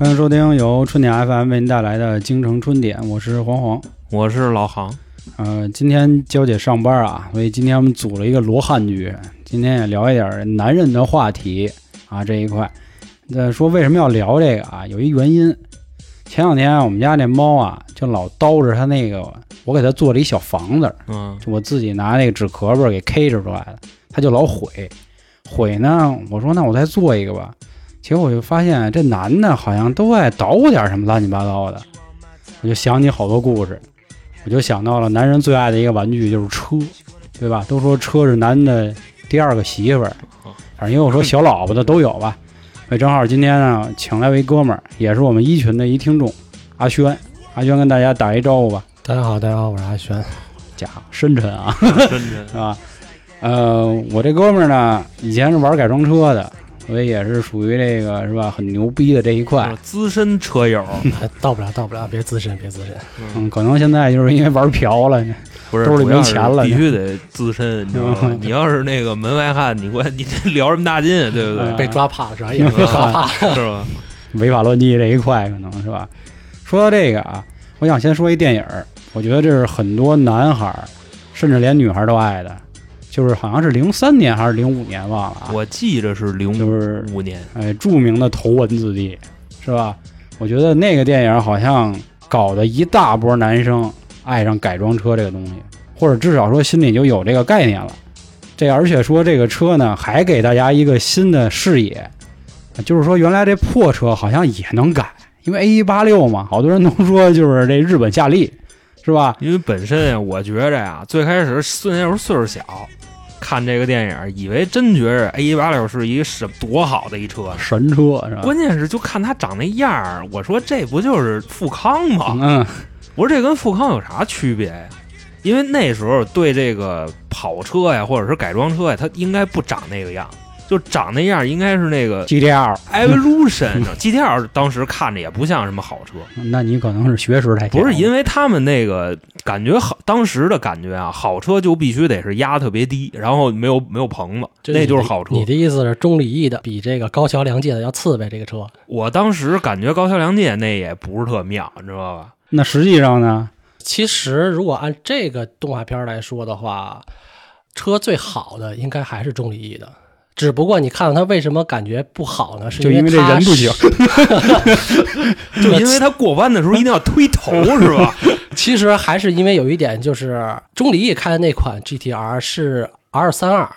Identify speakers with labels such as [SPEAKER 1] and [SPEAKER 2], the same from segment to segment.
[SPEAKER 1] 欢迎收听由春点 FM 为您带来的京城春点，我是黄黄。
[SPEAKER 2] 我是老航，
[SPEAKER 1] 呃，今天娇姐上班啊，所以今天我们组了一个罗汉局，今天也聊一点男人的话题啊这一块。那说为什么要聊这个啊？有一原因。前两天我们家那猫啊，就老叨着它那个，我给它做了一小房子，
[SPEAKER 2] 嗯，
[SPEAKER 1] 就我自己拿那个纸壳儿给 K 着出来的，它就老毁。毁呢，我说那我再做一个吧。结果我就发现这男的好像都爱捣鼓点什么乱七八糟的，我就想起好多故事，我就想到了男人最爱的一个玩具就是车，对吧？都说车是男的第二个媳妇儿，反正也有说小老婆的都有吧。所以正好今天呢，请来一哥们儿，也是我们一群的一听众，阿轩。阿轩跟大家打一招呼吧，
[SPEAKER 3] 大家好，大家好，我是阿轩。
[SPEAKER 1] 家伙深沉啊，
[SPEAKER 2] 深沉
[SPEAKER 1] 是吧？呃，我这哥们儿呢，以前是玩改装车的，所以也是属于这个是吧，很牛逼的这一块。
[SPEAKER 2] 资深车友，
[SPEAKER 3] 哎到不了，到不了，别资深，别资深。
[SPEAKER 1] 嗯，可能现在就是因为玩瓢了，
[SPEAKER 2] 不是
[SPEAKER 1] 兜里没钱了
[SPEAKER 2] 必须得资深，你知道吗
[SPEAKER 1] 嗯？
[SPEAKER 2] 你要是那个门外汉，你关你这聊什么大劲，对不对？
[SPEAKER 1] 嗯
[SPEAKER 3] 被抓怕了是吧？也没抓怕。
[SPEAKER 2] 是吧？
[SPEAKER 1] 违法乱纪这一块，可能是吧。说到这个啊，我想先说一电影，我觉得这是很多男孩，甚至连女孩都爱的，就是好像是零三年还是零五年忘了啊。
[SPEAKER 2] 我记着是零
[SPEAKER 1] 就是
[SPEAKER 2] 五年，
[SPEAKER 1] 哎，著名的头文字 D 是吧？我觉得那个电影好像搞得一大波男生爱上改装车这个东西，或者至少说心里就有这个概念了。这而且说这个车呢，还给大家一个新的视野，就是说原来这破车好像也能改，因为 A 一八六嘛，好多人都说就是这日本夏利，是吧？
[SPEAKER 2] 因为本身呀，我觉着呀，最开始孙那时候岁数小，看这个电影，以为真觉着 A 一八六是一个什多好的一车。
[SPEAKER 1] 神车是吧？
[SPEAKER 2] 关键是就看他长那样儿，我说这不就是富康吗？
[SPEAKER 1] 嗯，
[SPEAKER 2] 我说这跟富康有啥区别呀？因为那时候对这个跑车呀，或者是改装车呀，它应该不长那个样，就长那样应该是那个 GTR，Evolution GTR，当时看着也不像什么好车，
[SPEAKER 1] 那你可能是学识太强
[SPEAKER 2] 不是因
[SPEAKER 1] 为
[SPEAKER 2] 为他们那个感觉好，当时的感觉啊，好车就必须得是压特别低，然后没有没有棚子，那就是好车
[SPEAKER 3] 你。的意思是中里翼的比这个高桥良介的要次呗？这个车
[SPEAKER 2] 我当时感觉高桥良介那也不是特妙，你知道吧？
[SPEAKER 1] 那实际上呢？
[SPEAKER 3] 其实如果按这个动画片来说的话，车最好的应该还是中里翼的。只不过你看到它为什么感觉不好呢？是
[SPEAKER 1] 就因为这
[SPEAKER 3] 它
[SPEAKER 1] 人不行
[SPEAKER 3] 是，
[SPEAKER 2] 就因为他过弯的时候一定要推头，是吧？
[SPEAKER 3] 其实还是因为有一点，就是中里翼开的那款 GTR 是 R 三二，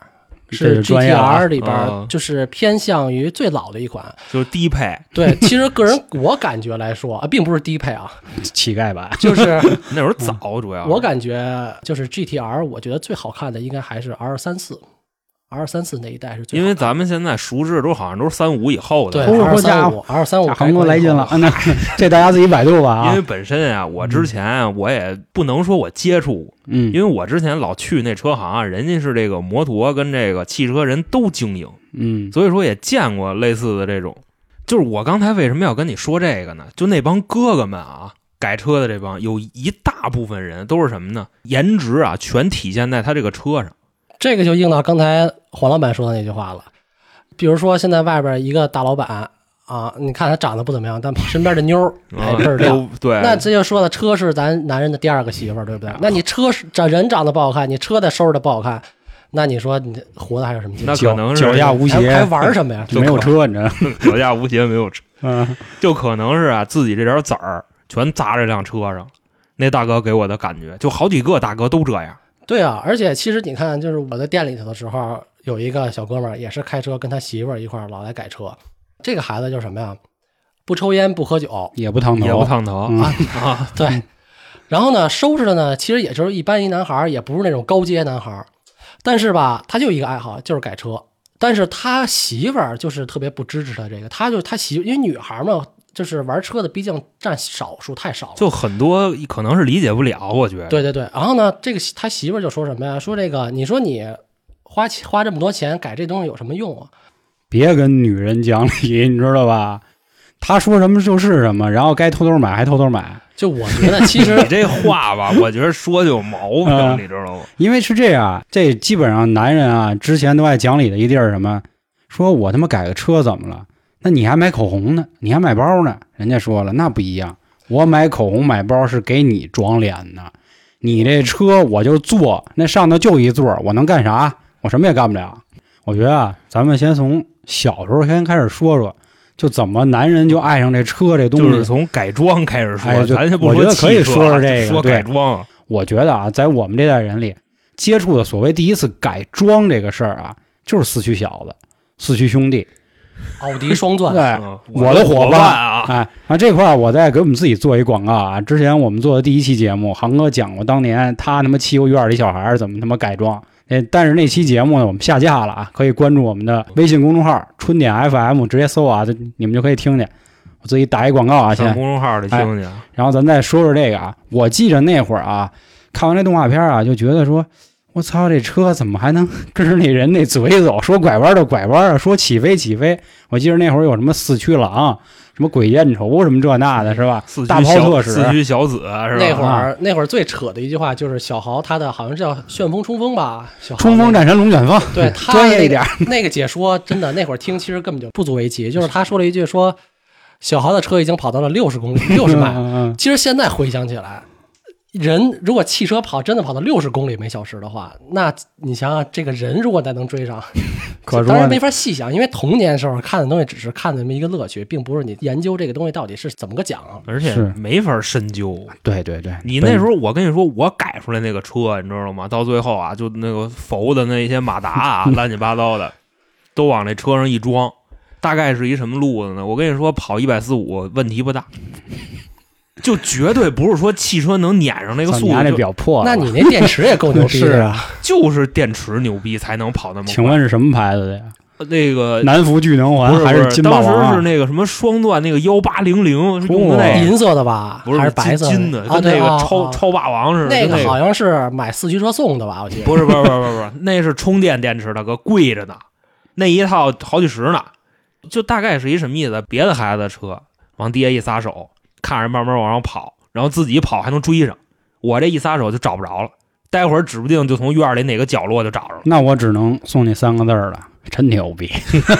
[SPEAKER 3] 是 GTR 里边
[SPEAKER 2] 啊
[SPEAKER 3] 就是偏向于最老的一款。
[SPEAKER 2] 就是低配，
[SPEAKER 3] 对，其实个人我感觉来说啊，并不是低配啊，
[SPEAKER 1] 乞丐版，
[SPEAKER 3] 就是
[SPEAKER 2] 那时候早，主要
[SPEAKER 3] 我感觉就是 GTR，我觉得最好看的应该还是 R 三四，R 三四那一代是最。
[SPEAKER 2] 因为咱们现在熟知的都好像都是三五以后的，
[SPEAKER 3] 对
[SPEAKER 1] 哦
[SPEAKER 3] R
[SPEAKER 1] 好家伙
[SPEAKER 3] 三五，R 三五
[SPEAKER 1] 大航哥来劲了，啊！那 这大家自己百度吧啊
[SPEAKER 2] 因为。本身啊，我之前啊我也不能说我接触过，
[SPEAKER 1] 嗯
[SPEAKER 2] 因为我之前老去那车行啊，人家是这个摩托跟这个汽车人都经营，
[SPEAKER 1] 嗯
[SPEAKER 2] 所以说也见过类似的这种。就是我刚才为什么要跟你说这个呢？就那帮哥哥们啊，改车的这帮，有一大部分人都是什么呢？颜值啊，全体现在他这个车上。
[SPEAKER 3] 这个就应到刚才黄老板说的那句话了。比如说现在外边一个大老板啊，你看他长得不怎么样，但身边的妞儿哎
[SPEAKER 2] 啊
[SPEAKER 3] 倍儿亮。
[SPEAKER 2] 都对，
[SPEAKER 3] 那这就说了，车是咱男人的第二个媳妇儿，对不对？那你车是这人长得不好看，你车再收拾的不好看，那你说你活的还有什么劲？
[SPEAKER 2] 那可能是
[SPEAKER 1] 脚下无
[SPEAKER 3] 鞋还，玩什么呀？
[SPEAKER 1] 就没有车，你知道吗？
[SPEAKER 2] 脚下无鞋没有车，
[SPEAKER 1] 嗯，
[SPEAKER 2] 就可能是啊自己这点子儿全砸这辆车上。那大哥给我的感觉，就好几个大哥都这样。
[SPEAKER 3] 对啊，而且其实你看，就是我在店里头的时候，有一个小哥们儿也是开车，跟他媳妇儿一块儿老来改车。这个孩子就是什么呀？不抽烟，不喝酒，
[SPEAKER 1] 也不烫头，
[SPEAKER 2] 也不烫头
[SPEAKER 1] 嗯
[SPEAKER 2] 啊啊！
[SPEAKER 3] 对。然后呢，收拾的呢，其实也就是一般一男孩儿，也不是那种高阶男孩儿，但是吧，他就一个爱好，就是改车。但是他媳妇儿就是特别不支持他这个，他就他媳，因为女孩儿嘛，就是玩车的，毕竟占少数，太少了。
[SPEAKER 2] 就很多可能是理解不了，我觉得。
[SPEAKER 3] 对对对，然后呢，这个他媳妇儿就说什么呀？说这个，你说你花钱花这么多钱改这东西有什么用啊？
[SPEAKER 1] 别跟女人讲理，你知道吧？她说什么就是什么，然后该偷偷买还偷偷买，
[SPEAKER 3] 就我觉得其实
[SPEAKER 2] 你这话吧，我觉得说就有毛病，
[SPEAKER 1] 啊
[SPEAKER 2] 你知道吗？
[SPEAKER 1] 因为是这样，这基本上男人啊之前都爱讲理的一地儿什么，说我他妈改个车怎么了？那你还买口红呢？你还买包呢？人家说了，那不一样，我买口红买包是给你装脸的，你这车我就坐，那上头就一座，我能干啥？我什么也干不了。我觉得啊，咱们先从小时候先开始说说，就怎么男人就爱上这车这东西。
[SPEAKER 2] 就是从改装开始说，咱先不
[SPEAKER 1] 我觉得可以说说这个
[SPEAKER 2] 说
[SPEAKER 1] 对
[SPEAKER 2] 改装。
[SPEAKER 1] 我觉得啊，在我们这代人里，接触的所谓第一次改装这个事儿啊，就是四驱小子、四驱兄弟。
[SPEAKER 3] 奥迪双钻，
[SPEAKER 1] 对，
[SPEAKER 2] 嗯
[SPEAKER 1] 我的伙
[SPEAKER 2] 伙
[SPEAKER 1] 伴
[SPEAKER 2] 啊，
[SPEAKER 1] 哎，啊，这块儿我再给我们自己做一广告啊。之前我们做的第一期节目，航哥讲过当年他他妈欺负院里小孩儿怎么他妈改装。哎，但是那期节目呢，我们下架了啊，可以关注我们的微信公众号“春点 FM”，直接搜啊，就你们就可以听见。我自己打一广告啊，先
[SPEAKER 2] 上。公众号里听听。
[SPEAKER 1] 然后咱再说说这个啊，我记着那会儿啊，看完这动画片啊，就觉得说，我操，这车怎么还能跟着那人那嘴走？说拐弯就拐弯啊，说起飞起飞。我记着那会儿有什么四驱狼，什么鬼见愁什么这那的，是吧？大
[SPEAKER 2] 四驱小
[SPEAKER 1] 炮特使
[SPEAKER 2] 四驱小子是吧？
[SPEAKER 3] 那会儿那会儿最扯的一句话就是小豪他的好像是叫旋风冲锋吧，小豪
[SPEAKER 1] 冲锋战神龙卷风，
[SPEAKER 3] 对 他
[SPEAKER 1] 专业一点
[SPEAKER 3] 那个解说真的那会儿听其实根本就不足为奇，就是他说了一句说小豪的车已经跑到了六十公里 六十迈，其实现在回想起来，人如果汽车跑真的跑到六十公里每小时的话，那你想想，这个人如果再能追上，
[SPEAKER 1] 可说呢
[SPEAKER 3] 当然没法细想，因为童年时候看的东西只是看那么一个乐趣，并不是你研究这个东西到底是怎么个讲。
[SPEAKER 2] 而且没法深究。
[SPEAKER 1] 对对对，
[SPEAKER 2] 你那时候，我跟你说，我改出来那个车，你知道吗？到最后啊，就那个佛的那些马达啊，乱七八糟的，都往那车上一装。大概是一什么路子呢？我跟你说，跑一百四五问题不大，就绝对不是说汽车能撵上那个速度，那
[SPEAKER 1] 表破了，
[SPEAKER 3] 那你那电池也够牛逼
[SPEAKER 1] 是，啊？
[SPEAKER 2] 就是电池牛逼才能跑那么快。
[SPEAKER 1] 请问是什么牌子的呀？
[SPEAKER 2] 那个
[SPEAKER 1] 南孚聚能环还
[SPEAKER 2] 是
[SPEAKER 1] 金霸
[SPEAKER 2] 当
[SPEAKER 1] 王啊？
[SPEAKER 2] 时是那个什么双钻那个幺八零零用的那个，
[SPEAKER 3] 银色的吧，
[SPEAKER 2] 不是
[SPEAKER 3] 还是白色
[SPEAKER 2] 金的，跟那个超超霸王似的。
[SPEAKER 3] 那个好像是买四驱车送的吧？我记得
[SPEAKER 2] 不是不是不是不是不是，那是充电电池，大哥贵着呢，那一套好几十呢。就大概是一什么意思？别的孩子的车往地下一撒手，看着慢慢往上跑，然后自己跑还能追上。我这一撒手就找不着了，待会儿指不定就从院里哪个角落就找着了。
[SPEAKER 1] 那我只能送你三个字儿了，真牛逼，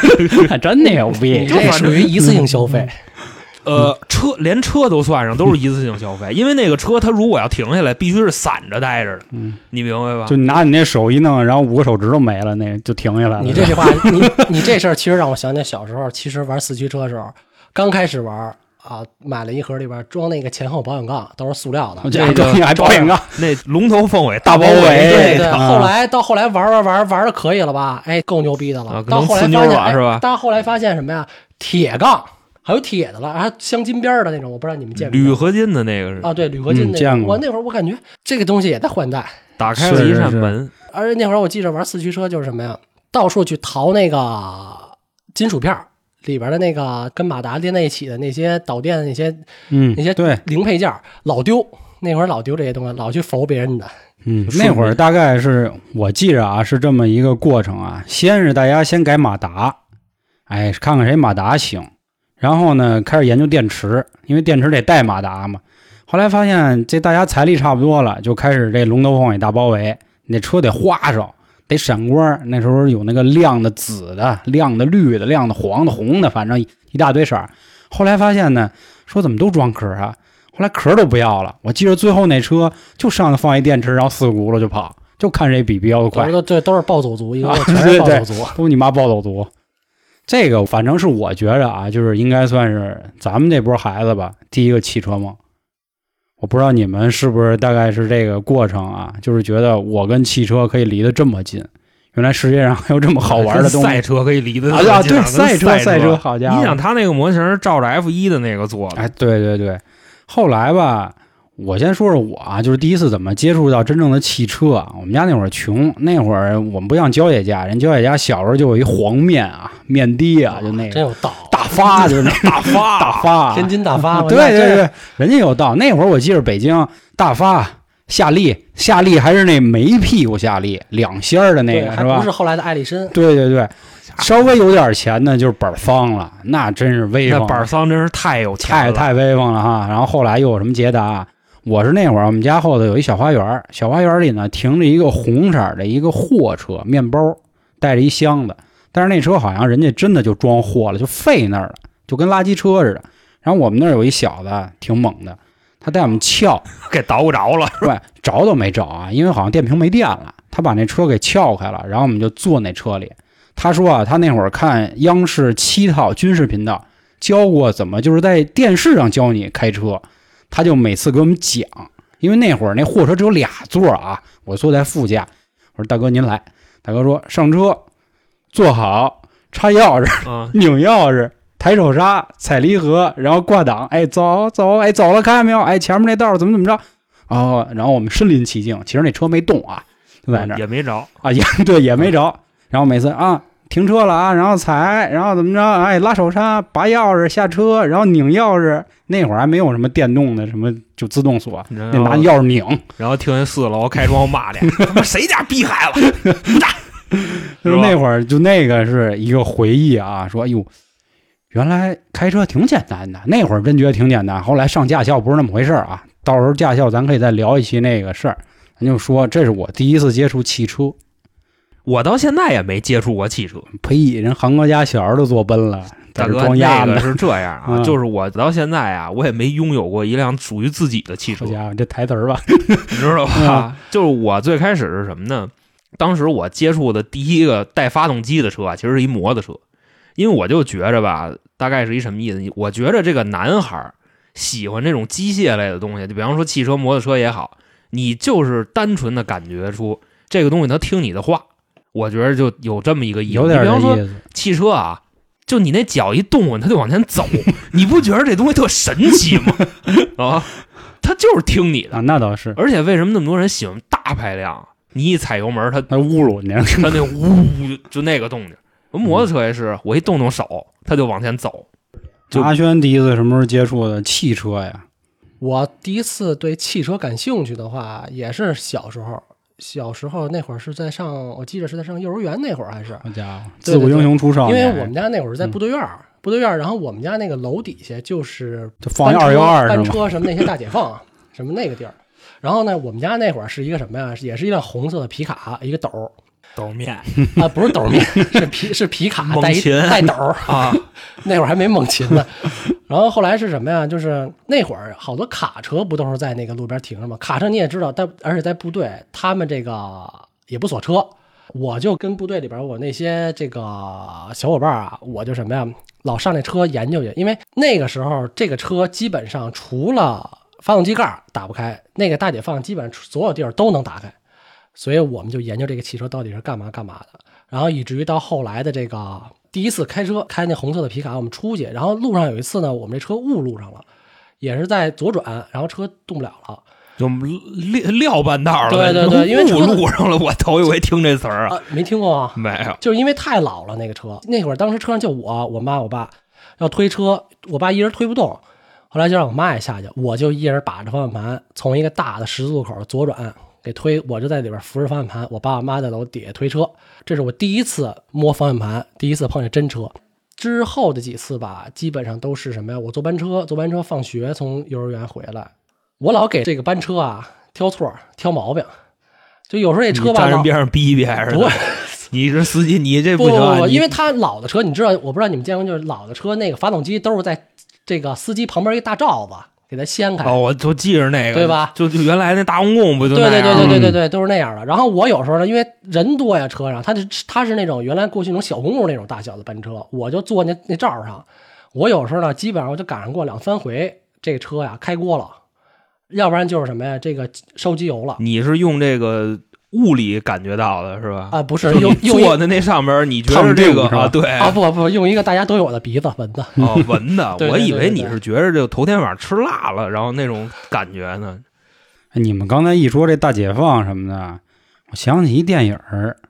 [SPEAKER 1] 真牛逼！
[SPEAKER 3] 这属于一次性消费。
[SPEAKER 2] 呃，车连车都算上，都是一次性消费，因为那个车它如果要停下来，必须是散着待着的，
[SPEAKER 1] 嗯，
[SPEAKER 2] 你明白吧？
[SPEAKER 1] 就你拿你那手一弄，然后五个手指头没了，那就停下来了。
[SPEAKER 3] 你这句话，你你这事儿其实让我想起小时候，其实玩四驱车的时候，刚开始玩啊，买了一盒里边装那个前后保险杠，都是塑料的。
[SPEAKER 1] 这
[SPEAKER 2] 那个
[SPEAKER 1] 还保险杠，
[SPEAKER 2] 那龙头凤尾
[SPEAKER 1] 大包围
[SPEAKER 3] 对对，
[SPEAKER 1] 啊
[SPEAKER 3] 后来到后来玩玩玩玩的可以了吧？哎，够牛逼的了。
[SPEAKER 2] 啊
[SPEAKER 3] 到后来发现，
[SPEAKER 2] 妞了是吧
[SPEAKER 3] 哎到后来发现什么呀？铁杠还有铁的了，镶金边儿的那种，我不知道你们见过
[SPEAKER 2] 铝合金的那个是
[SPEAKER 3] 啊？对，铝合金那种。
[SPEAKER 1] 嗯见过
[SPEAKER 3] 我那会儿我感觉这个东西也在换代，
[SPEAKER 2] 打开了一
[SPEAKER 1] 是是是
[SPEAKER 2] 扇门，
[SPEAKER 3] 而且那会儿我记着玩四驱车就是什么呀，到处去淘那个金属片儿里边的那个跟马达连在一起的那些导电的那些
[SPEAKER 1] 嗯，
[SPEAKER 3] 那些
[SPEAKER 1] 对，
[SPEAKER 3] 零配件，老丢。那会儿老丢这些东西，老去否别人的。
[SPEAKER 1] 嗯，那会儿大概是我记着啊，是这么一个过程啊。先是大家先改马达，哎，看看谁马达行，然后呢开始研究电池，因为电池得带马达嘛。后来发现这大家财力差不多了，就开始这龙头凤尾大包围，那车得花哨，得闪光。那时候有那个亮的紫的、亮的绿的、亮的黄的、红的，反正一一大堆色儿。后来发现呢，说怎么都装壳啊？后来壳都不要了。我记得最后那车就上头放一电池，然后四个轱辘就跑，就看谁比标的快
[SPEAKER 3] 我说。这都是暴走族，一个全是暴走族。
[SPEAKER 1] 都你妈暴走族。这个反正是我觉着啊，就是应该算是咱们这波孩子吧，第一个汽车梦。我不知道你们是不是大概是这个过程啊，就是觉得我跟汽车可以离得这么近，原来世界上还有这么好玩的 东西。
[SPEAKER 2] 赛车可以离得
[SPEAKER 1] 啊啊，对，赛车，
[SPEAKER 2] 赛
[SPEAKER 1] 赛车，好家伙！
[SPEAKER 2] 你想他那个模型是照着 F 一的那个做的，
[SPEAKER 1] 哎，对对对，后来吧，我先说说我啊，就是第一次怎么接触到真正的汽车啊。我们家那会儿穷，那会儿我们不像焦姐家，人焦姐家小时候就有一黄面啊，面的啊，就那个
[SPEAKER 3] 真有道，
[SPEAKER 1] 大发，就是那 大发大发，
[SPEAKER 3] 天津大发，
[SPEAKER 1] 对对对，人家有道。那会儿我记着北京大发。夏利，夏利还是那没屁股夏利，两仙儿的那，个是吧？
[SPEAKER 3] 不是后来的艾力绅。
[SPEAKER 1] 对对对，稍微有点钱呢，就是本桑了，那真是威风。
[SPEAKER 2] 那板桑真是太有钱了，
[SPEAKER 1] 太太威风了哈。然后后来又有什么捷达？我是那会儿我们家后头有一小花园，小花园里呢停着一个红色的一个货车，面包带着一箱子，但是那车好像人家真的就装货了，就废那儿了，就跟垃圾车似的。然后我们那儿有一小子挺猛的，他带我们撬，
[SPEAKER 2] 给捣鼓着了，
[SPEAKER 1] 对，着都没着啊，因为好像电瓶没电了，他把那车给撬开了，然后我们就坐那车里。他说啊，他那会儿看央视七套军事频道，教过怎么就是在电视上教你开车，他就每次给我们讲，因为那会儿那货车只有俩座啊，我坐在副驾，我说大哥您来，大哥说上车，坐好，插钥匙，
[SPEAKER 2] 啊，
[SPEAKER 1] 拧钥匙，抬手刹，踩离合，然后挂档，哎，走走，哎，走了，看见没有？哎，前面那道怎么怎么着？哦，然后我们身临其境，其实那车没动啊，就在那儿
[SPEAKER 2] 也没着，
[SPEAKER 1] 啊，也 对，也没着。然后每次啊，停车了啊，然后踩，然后怎么着？哎，拉手刹，拔钥匙下车，然后拧钥匙。那会儿还没有什么电动的，什么就自动锁，
[SPEAKER 2] 然
[SPEAKER 1] 得拿钥匙拧。
[SPEAKER 2] 然后听见四楼开窗户骂的，他妈谁家逼孩子，
[SPEAKER 1] 就是那会儿，就那个是一个回忆啊，说哎呦，原来开车挺简单的。那会儿真觉得挺简单，后来上驾校不是那么回事儿啊。到时候驾校咱可以再聊一期那个事儿。咱就说这是我第一次接触汽车，
[SPEAKER 2] 我到现在也没接触过汽车。
[SPEAKER 1] 呸，人韩哥家小儿都坐奔了，
[SPEAKER 2] 大哥，
[SPEAKER 1] 装鸭子。
[SPEAKER 2] 那个是这样啊，
[SPEAKER 1] 嗯
[SPEAKER 2] 就是我到现在啊，我也没拥有过一辆属于自己的汽车
[SPEAKER 1] 好，家伙，这台词儿吧，
[SPEAKER 2] 你知道吧
[SPEAKER 1] 啊？
[SPEAKER 2] 就是我最开始是什么呢？当时我接触的第一个带发动机的车啊，其实是一摩托车，因为我就觉着吧，大概是一什么意思？我觉着这个男孩儿喜欢这种机械类的东西，就比方说汽车、摩托车也好，你就是单纯的感觉出这个东西它听你的话，我觉得就有这么一个意思。
[SPEAKER 1] 有点
[SPEAKER 2] 你比方说
[SPEAKER 1] 这意思。
[SPEAKER 2] 汽车啊，就你那脚一动，它就往前走，你不觉得这东西特神奇吗？啊，它就是听你的。
[SPEAKER 1] 啊，那倒是，
[SPEAKER 2] 而且为什么那么多人喜欢大排量？你一踩油门，它
[SPEAKER 1] 它侮辱你。
[SPEAKER 2] 它 那呜就那个动静。摩托车也是，我一动动手，它就往前走。就
[SPEAKER 1] 阿轩第一次什么时候接触的汽车呀？
[SPEAKER 3] 我第一次对汽车感兴趣的话，也是小时候。小时候那会儿是在上，我记得是在上幼儿园那会儿，还是
[SPEAKER 1] 好家伙，自古英雄出少年。
[SPEAKER 3] 因为我们家那会儿是在部队院儿，部队院儿，然后我们家那个楼底下就是
[SPEAKER 1] 就放一二幺二？
[SPEAKER 3] 班车什么那些大解放 什么那个地儿。然后呢，我们家那会儿是一个什么呀？也是一辆红色的皮卡，一个斗儿
[SPEAKER 2] 斗面
[SPEAKER 3] 啊，不是斗面，是皮是皮卡带一
[SPEAKER 2] 猛禽
[SPEAKER 3] 带斗儿。
[SPEAKER 2] 啊，
[SPEAKER 3] 那会儿还没猛禽呢。然后后来是什么呀？就是那会儿好多卡车不都是在那个路边停着吗？卡车你也知道，但而且在部队，他们这个也不锁车。我就跟部队里边我那些这个小伙伴啊，我就什么呀，老上那车研究去，因为那个时候这个车基本上除了发动机盖打不开，那个大解放基本上所有地儿都能打开，所以我们就研究这个汽车到底是干嘛干嘛的。然后以至于到后来的这个第一次开车开那红色的皮卡，我们出去，然后路上有一次呢，我们这车误路上了，也是在左转，然后车动不了了
[SPEAKER 2] 就撂撂半道了。
[SPEAKER 3] 对对对因为车
[SPEAKER 2] 误路上了，我头一回听这词儿啊，
[SPEAKER 3] 啊，没听过啊，
[SPEAKER 2] 没有。
[SPEAKER 3] 就是因为太老了那个车，那会儿当时车上就我、我妈、我爸要推车，我爸一人推不动，后来就让我妈也下去，我就一人把着方向盘，从一个大的十字路口左转给推，我就在里边扶着方向盘，我爸我妈在楼底下推车，这是我第一次摸方向盘，第一次碰见真车。之后的几次吧，基本上都是什么呀？我坐班车，坐班车放学从幼儿园回来，我老给这个班车啊挑错、挑毛病，就有时候这车吧，
[SPEAKER 2] 站人边上逼一逼还是
[SPEAKER 3] 不？
[SPEAKER 2] 你是司机，你这
[SPEAKER 3] 不
[SPEAKER 2] 行啊！
[SPEAKER 3] 不不，
[SPEAKER 2] 你
[SPEAKER 3] 因为他老的车，你知道，我不知道你们见过，就是老的车那个发动机都是在这个司机旁边一大罩子给他掀开。
[SPEAKER 2] 哦，我就记着那个，
[SPEAKER 3] 对吧？
[SPEAKER 2] 就就原来那大公共不就
[SPEAKER 3] 对对对对对对对，都是那样的。然后我有时候呢，因为人多呀，车上，他是他是那种原来过去那种小公共那种大小的班车，我就坐那那罩上。我有时候呢，基本上我就赶上过两三回，这车呀开锅了，要不然就是什么呀，这个烧机油了
[SPEAKER 2] 你是用这个物理感觉到的是吧？
[SPEAKER 3] 啊，不是用用一
[SPEAKER 2] 坐的那上边，你觉得
[SPEAKER 1] 是吧
[SPEAKER 2] 个啊？对
[SPEAKER 3] 啊不不用一个大家都有的鼻子闻的。
[SPEAKER 2] 哦，闻的，
[SPEAKER 3] 对对
[SPEAKER 2] 我以为你是觉着就头天晚上吃辣了，然后那种感觉呢。
[SPEAKER 1] 哎你们刚才一说这大解放什么的，我想起一电影儿《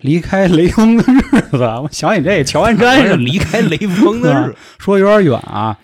[SPEAKER 1] 离开雷锋的日子》，我想起这乔安山。
[SPEAKER 2] 离开雷锋的日子，
[SPEAKER 1] 说有点远啊。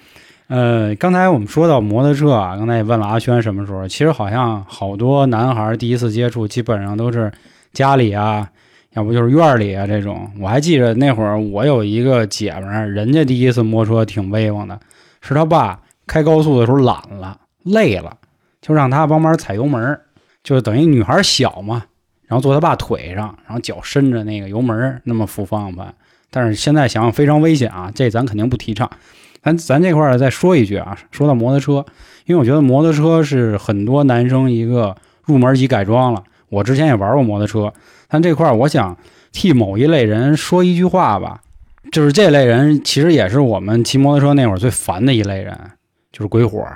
[SPEAKER 1] 呃，刚才我们说到摩托车啊，刚才也问了阿轩什么时候。其实好像好多男孩第一次接触，基本上都是家里啊，要不就是院里啊这种。我还记着那会儿，我有一个姐们儿，人家第一次摸车挺威风的，是他爸开高速的时候懒了、累了，就让他帮忙踩油门，就等于女孩小嘛，然后坐他爸腿上，然后脚伸着那个油门，那么扶方向盘。但是现在想想非常危险啊，这咱肯定不提倡。咱咱这块儿再说一句啊，说到摩托车，因为我觉得摩托车是很多男生一个入门级改装了。我之前也玩过摩托车，但这块儿我想替某一类人说一句话吧，就是这类人其实也是我们骑摩托车那会儿最烦的一类人，就是鬼火。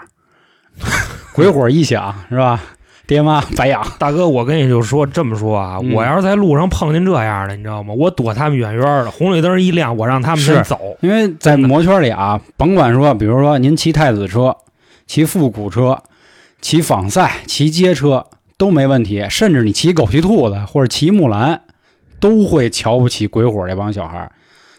[SPEAKER 1] 鬼火一响是吧？爹妈白养。
[SPEAKER 2] 大哥，我跟你就说这么说啊，
[SPEAKER 1] 嗯
[SPEAKER 2] 我要是在路上碰见这样的，你知道吗？我躲他们远远的，红绿灯一亮，我让他们先
[SPEAKER 1] 是
[SPEAKER 2] 走。
[SPEAKER 1] 因为在摩圈里啊，甭管说，比如说您骑太子车、骑复古车、骑仿赛、骑街车都没问题，甚至你骑狗、骑兔子或者骑木兰，都会瞧不起鬼火这帮小孩儿。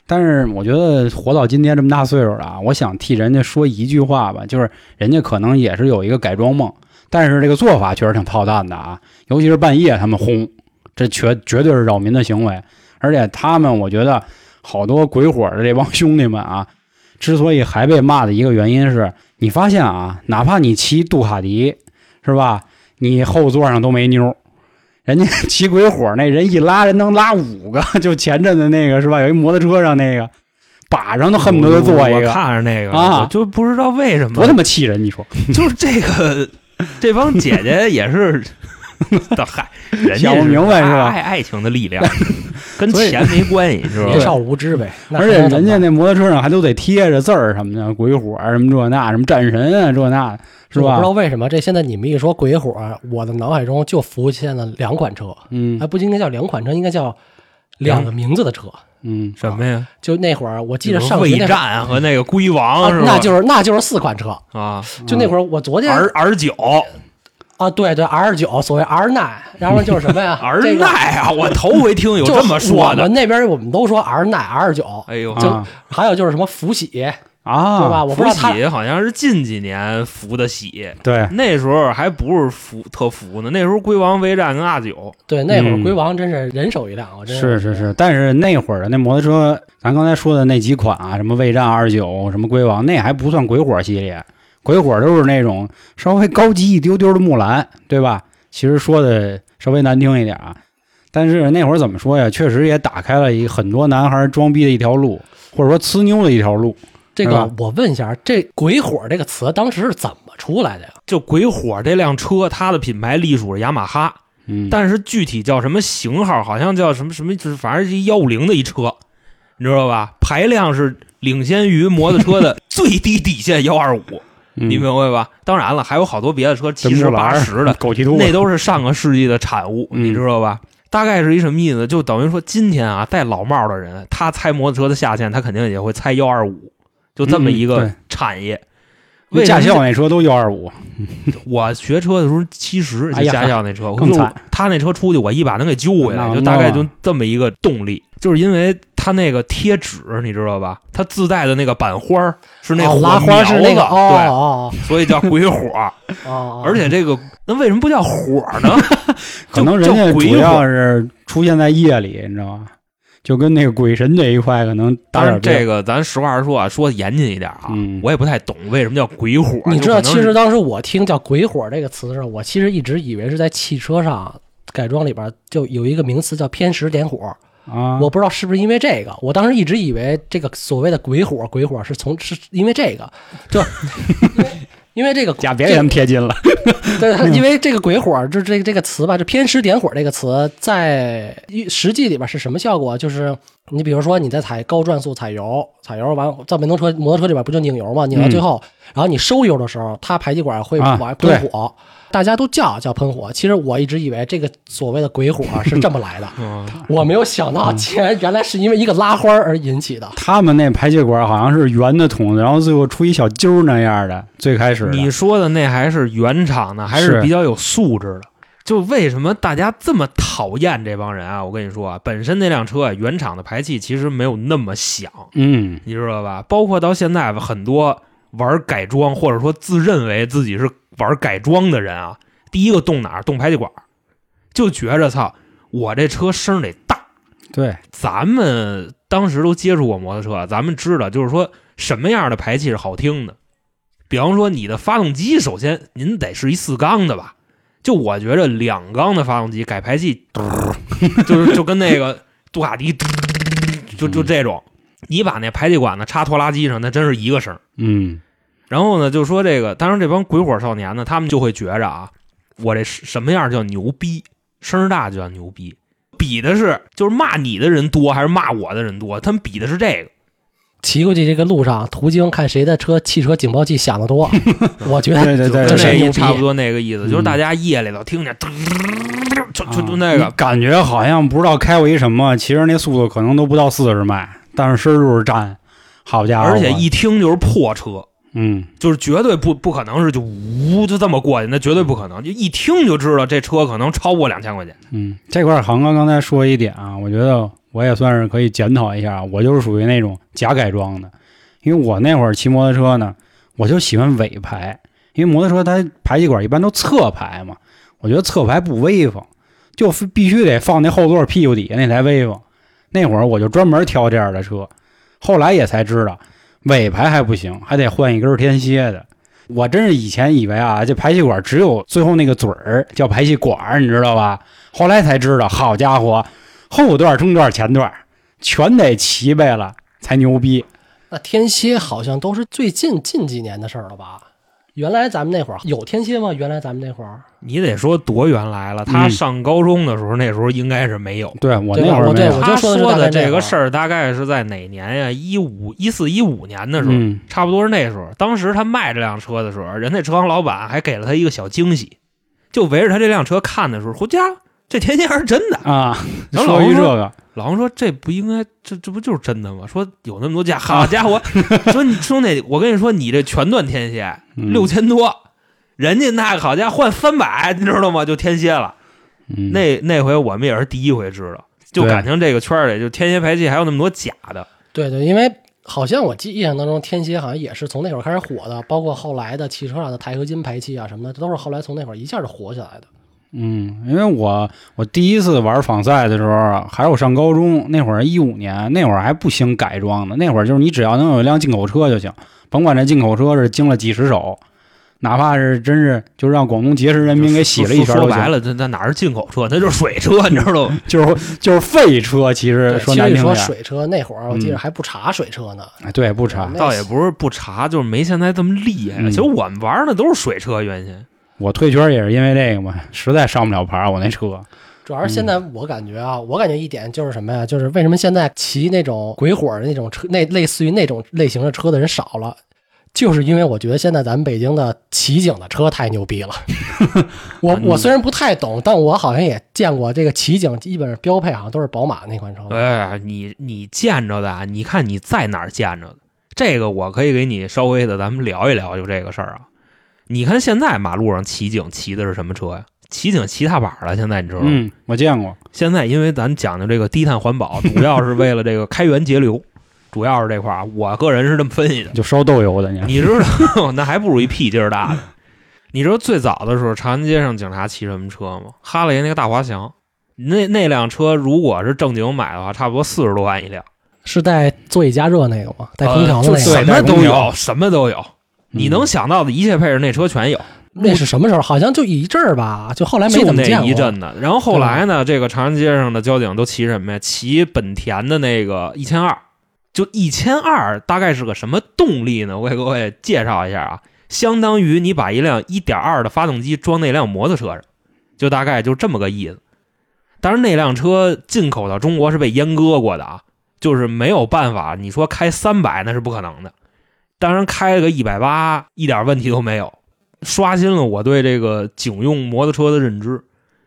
[SPEAKER 1] 但是我觉得活到今天这么大岁数了啊，我想替人家说一句话吧，就是人家可能也是有一个改装梦，但是这个做法确实挺操蛋的啊，尤其是半夜他们轰，这绝绝对是扰民的行为。而且他们，我觉得好多鬼火的这帮兄弟们啊，之所以还被骂的一个原因是，你发现啊，哪怕你骑杜卡迪是吧，你后座上都没妞，人家 骑鬼火那人一拉人能拉五个，就前阵子那个是吧，有一摩托车上那个把上都恨不得就坐一
[SPEAKER 2] 我
[SPEAKER 1] 个，
[SPEAKER 2] 看着那个
[SPEAKER 1] 啊
[SPEAKER 2] 我就不知道为什么，
[SPEAKER 1] 多他妈气人！你说
[SPEAKER 2] 就是这个 这帮姐姐也是，的嗨，人家
[SPEAKER 1] 想不明白是吧
[SPEAKER 2] 爱爱情的力量，跟钱没关系，是吧？
[SPEAKER 3] 年少无知呗。
[SPEAKER 1] 而且人家那摩托车上还都得贴着字儿什么的，鬼火什么这那什么战神啊这那，是吧
[SPEAKER 3] 我不知道？为什么这现在你们一说鬼火，我的脑海中就浮现了两款车，
[SPEAKER 1] 嗯
[SPEAKER 3] 哎，不应该叫两款车，应该叫两个名字的车。
[SPEAKER 1] 嗯，
[SPEAKER 2] 什么呀？
[SPEAKER 3] 就那会儿，我记得上学那会儿
[SPEAKER 2] 战和那个龟王
[SPEAKER 3] 啊
[SPEAKER 2] 是吧？
[SPEAKER 3] 那就是那就是四款车。
[SPEAKER 2] 啊
[SPEAKER 3] 就那会儿，我昨天
[SPEAKER 2] ，R R 九
[SPEAKER 3] 啊，对对，R 九，所谓 R 9然后就是什么呀
[SPEAKER 2] R
[SPEAKER 3] 这个
[SPEAKER 2] 奈啊，我头回听有这么说的。
[SPEAKER 3] 我们那边我们都说 R 9 R 九，
[SPEAKER 2] 哎呦，
[SPEAKER 3] 就
[SPEAKER 1] 啊
[SPEAKER 3] 还有就是什么福喜，
[SPEAKER 1] 啊，
[SPEAKER 3] 对吧？我不知
[SPEAKER 2] 福
[SPEAKER 3] 道他
[SPEAKER 2] 喜好像是近几年服的喜，
[SPEAKER 1] 对，
[SPEAKER 2] 那时候还不是服特服呢，那时候龟王、威战跟阿九，
[SPEAKER 3] 对，那会儿
[SPEAKER 1] 嗯
[SPEAKER 3] 龟王真是人手一辆，我真
[SPEAKER 1] 是是是，但是那会儿的那摩托车，咱刚才说的那几款啊，什么魏战二九，什么龟王，那还不算鬼火系列，鬼火都是那种稍微高级一丢丢的木兰，对吧？其实说的稍微难听一点啊，但是那会儿怎么说呀？确实也打开了一很多男孩装逼的一条路，或者说呲妞的一条路。
[SPEAKER 3] 这个我问一下，这“鬼火”这个词当时是怎么出来的呀？
[SPEAKER 2] 就鬼火这辆车，它的品牌隶属是雅马哈，
[SPEAKER 1] 嗯，
[SPEAKER 2] 但是具体叫什么型号，好像叫什么什么，就是反正是幺五零的一车，你知道吧？排量是领先于摩托车的最低底线幺二五，
[SPEAKER 1] 嗯
[SPEAKER 2] 你明白吧？当然了，还有好多别的车七十八十的，那都是上个世纪的产物，
[SPEAKER 1] 嗯
[SPEAKER 2] 你知道吧？大概是一什么意思？就等于说，今天啊，戴老帽的人，他猜摩托车的下限，他肯定也会猜幺二五，就这么一个产业。为
[SPEAKER 1] 驾校那车都幺二五，
[SPEAKER 2] 我学车的时候七十，驾校那车，就
[SPEAKER 1] 更惨
[SPEAKER 2] 他那车出去，我一把能给揪回来，就大概就这么一个动力，就是因为他那个贴纸，你知道吧？他自带的那个板花儿是那火
[SPEAKER 3] 花是那个
[SPEAKER 2] 对，所以叫鬼火。而且这个那为什么不叫火呢？
[SPEAKER 1] 可能人家主要是出现在夜里，你知道吧？就跟那个鬼神这一块可能打
[SPEAKER 2] 当然，
[SPEAKER 1] 点
[SPEAKER 2] 这个咱实话实说啊，说严谨一点啊，
[SPEAKER 1] 嗯
[SPEAKER 2] 我也不太懂为什么叫鬼火。
[SPEAKER 3] 你知道，其实当时我听叫“鬼火”这个词的时候，我其实一直以为是在汽车上改装里边就有一个名词叫偏食点火，
[SPEAKER 1] 啊，
[SPEAKER 3] 我不知道是不是因为这个，我当时一直以为这个所谓的“鬼火”鬼火是从是因为这个，就 因为这个
[SPEAKER 1] 假别给他们贴金了。
[SPEAKER 3] 对，因为这个“鬼火”就这个这个词吧，这偏时点火这个词在实际里边是什么效果？就是你比如说你在踩高转速踩油，踩油完在电动车摩托车里边不就拧油吗？拧到最后，然后你收油的时候，它排气管会
[SPEAKER 1] 啊
[SPEAKER 3] 往外喷火。大家都叫叫喷火，其实我一直以为这个所谓的鬼火 是这么来的，
[SPEAKER 2] 嗯，
[SPEAKER 3] 我没有想到，竟然原来是因为一个拉花而引起的。
[SPEAKER 1] 他们那排气管好像是圆的筒子，然后最后出一小揪那样的。最开始
[SPEAKER 2] 你说的那还是原厂的，还是
[SPEAKER 1] 是
[SPEAKER 2] 比较有素质的。就为什么大家这么讨厌这帮人啊？我跟你说啊，本身那辆车啊，原厂的排气其实没有那么响，
[SPEAKER 1] 嗯
[SPEAKER 2] 你知道吧？包括到现在吧，很多玩改装或者说自认为自己是玩改装的人啊，第一个动哪儿？动排气管，就觉着操，我这车声得大。
[SPEAKER 1] 对，
[SPEAKER 2] 咱们当时都接触过摩托车，咱们知道，就是说什么样的排气是好听的。比方说，你的发动机，首先您得是一四缸的吧？就我觉着两缸的发动机改排气，就是就跟那个杜卡迪就就这种。你把那排气管子插拖拉机上，那真是一个声儿。
[SPEAKER 1] 嗯
[SPEAKER 2] 然后呢，就说这个，当然这帮鬼火少年呢，他们就会觉着啊，我这什么样叫牛逼，声儿大就叫牛逼，比的是就是骂你的人多还是骂我的人多，他们比的是这个。
[SPEAKER 3] 骑过去这个路上途经看谁的车汽车警报器响得多，我觉得
[SPEAKER 1] 对对对
[SPEAKER 2] 差不多那个意思，
[SPEAKER 1] 嗯
[SPEAKER 2] 就是大家夜里头听见，就就就
[SPEAKER 1] 啊
[SPEAKER 2] 那个
[SPEAKER 1] 你，感觉好像不知道开过一什么，其实那速度可能都不到四十迈，但是声儿就是站，好家伙！
[SPEAKER 2] 而且一听就是破车，
[SPEAKER 1] 嗯
[SPEAKER 2] 就是绝对不不可能是就呜就这么过去，那绝对不可能，就一听就知道这车可能超过两千块钱。
[SPEAKER 1] 嗯，这块儿航哥刚才说一点啊，我觉得我也算是可以检讨一下，我就是属于那种假改装的，因为我那会儿骑摩托车呢，我就喜欢尾排，因为摩托车它排气管一般都侧排嘛，我觉得侧排不威风，就必须得放那后座屁股底下那台威风。那会儿我就专门挑这样的车，后来也才知道尾排还不行，还得换一根天蝎的。我真是以前以为啊，这排气管只有最后那个嘴儿叫排气管，你知道吧？后来才知道，好家伙，后段、中段、前段全得齐备了才牛逼。
[SPEAKER 3] 那天蝎好像都是最近近几年的事儿了吧？原来咱们那会儿有天蝎吗？原来咱们那会儿，
[SPEAKER 2] 你得说多原来了，他
[SPEAKER 1] 嗯
[SPEAKER 2] 上高中的时候，那时候应该是没有。
[SPEAKER 1] 对我
[SPEAKER 3] 对
[SPEAKER 1] 那会儿
[SPEAKER 2] 他
[SPEAKER 3] 说的
[SPEAKER 2] 这个事儿大概是在哪年呀？一五一四一五年的时候，
[SPEAKER 1] 嗯
[SPEAKER 2] 差不多是那时候。当时他卖这辆车的时候，人家车行老板还给了他一个小惊喜，就围着他这辆车看的时候，回家这天蝎还是真的。
[SPEAKER 1] 啊，
[SPEAKER 2] 然后
[SPEAKER 1] 说
[SPEAKER 2] 老
[SPEAKER 1] 个，
[SPEAKER 2] 老王说：“这不应该，这这不就是真的吗？说有那么多家，好家伙，说你兄弟，我跟你说，你这全段天蝎
[SPEAKER 1] 嗯
[SPEAKER 2] 六千多，人家那个好家伙换三百，你知道吗？就天蝎了。
[SPEAKER 1] 嗯
[SPEAKER 2] 那那回我们也是第一回知道，就感情这个圈里就天蝎排气还有那么多假的。
[SPEAKER 3] 对对，因为好像我记印象当中，天蝎好像也是从那会儿开始火的，包括后来的汽车上的钛合金排气啊什么的，都是后来从那会儿一下就火起来的。
[SPEAKER 1] 嗯，因为我我第一次玩仿赛的时候啊，还是我上高中那会儿，一五年那会儿还不兴改装呢，那会儿就是你只要能有一辆进口车就行，甭管这进口车是经了几十手，哪怕是真是就让广东结石人民给洗了一圈都行，
[SPEAKER 2] 说白了，这那哪是进口车，那就是水车，你知道吗？
[SPEAKER 1] 就是就是废车。其实
[SPEAKER 3] 对，
[SPEAKER 1] 说
[SPEAKER 3] 其实说
[SPEAKER 1] 难听点，
[SPEAKER 3] 水车那会儿，我记
[SPEAKER 1] 嗯
[SPEAKER 3] 得还不查水车呢。
[SPEAKER 1] 哎，对，不查。
[SPEAKER 2] 倒也不是不查，就是没现在这么厉害。
[SPEAKER 1] 嗯
[SPEAKER 2] 其实我们玩的都是水车，原先
[SPEAKER 1] 我退圈也是因为这个嘛，实在上不了牌儿，我那车。
[SPEAKER 3] 主要是现在我感觉啊，我感觉一点就是什么呀？就是为什么现在骑那种鬼火的那种车，那类似于那种类型的车的人少了，就是因为我觉得现在咱们北京的骑警的车太牛逼了。我我虽然不太懂，但我好像也见过这个骑警，基本上标配好像都是宝马那款车。
[SPEAKER 2] 哎，你你见着的啊，你看你在哪儿见着的？这个我可以给你稍微的，咱们聊一聊，就这个事儿啊。你看现在马路上骑警骑的是什么车呀？骑警骑踏板了，现在你知道吗？
[SPEAKER 1] 嗯，我见过。
[SPEAKER 2] 现在因为咱讲究这个低碳环保，主要是为了这个开源节流，主要是这块儿，我个人是这么分析的。
[SPEAKER 1] 就烧豆油的，你。
[SPEAKER 2] 你知道，那还不如一屁劲儿大的。你知道最早的时候，长安街上警察骑什么车吗？哈雷那个大滑翔，那那辆车如果是正经买的话，差不多四十多万一辆，
[SPEAKER 3] 是带座椅加热那个吗？带空调的那个？
[SPEAKER 2] 什么都有，什么都有。你
[SPEAKER 1] 嗯
[SPEAKER 2] 能想到的一切配置，那车全有。
[SPEAKER 3] 那是什么时候？好像就一阵儿吧，就后来没怎么见过。
[SPEAKER 2] 一阵子，然后后来呢，这个长安街上的交警都骑什么呀？骑本田的那个一千二，就一千二，大概是个什么动力呢？我给各位介绍一下啊，相当于你把一辆一点二的发动机装那辆摩托车上，就大概就这么个意思。当然，那辆车进口到中国是被阉割过的啊，就是没有办法，你说开三百那是不可能的。当然，开个一百八，一点问题都没有。刷新了我对这个警用摩托车的认知，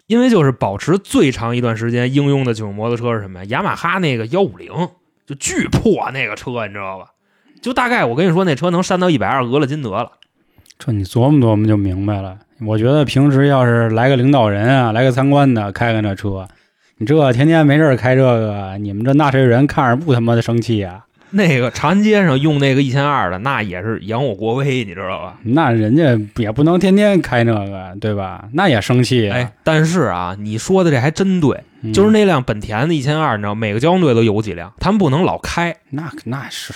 [SPEAKER 2] 因为就是保持最长一段时间应用的警用摩托车是什么呀？雅马哈那个幺五零，就巨破那个车，你知道吧？就大概我跟你说，那车能扇到一百二，俄勒金得了。
[SPEAKER 1] 这你琢磨琢磨就明白了。我觉得平时要是来个领导人啊，来个参观的，开开这车，你这天天没事开这个，你们这纳税人看着不他妈的生气啊？
[SPEAKER 2] 那个长安街上用那个一千二的，那也是扬我国威，你知道吧？
[SPEAKER 1] 那人家也不能天天开那个，对吧？那也生气啊。
[SPEAKER 2] 哎，但是啊，你说的这还真对，
[SPEAKER 1] 嗯
[SPEAKER 2] 就是那辆本田的一千二，你知道每个交通队都有几辆，他们不能老开。
[SPEAKER 1] 那那是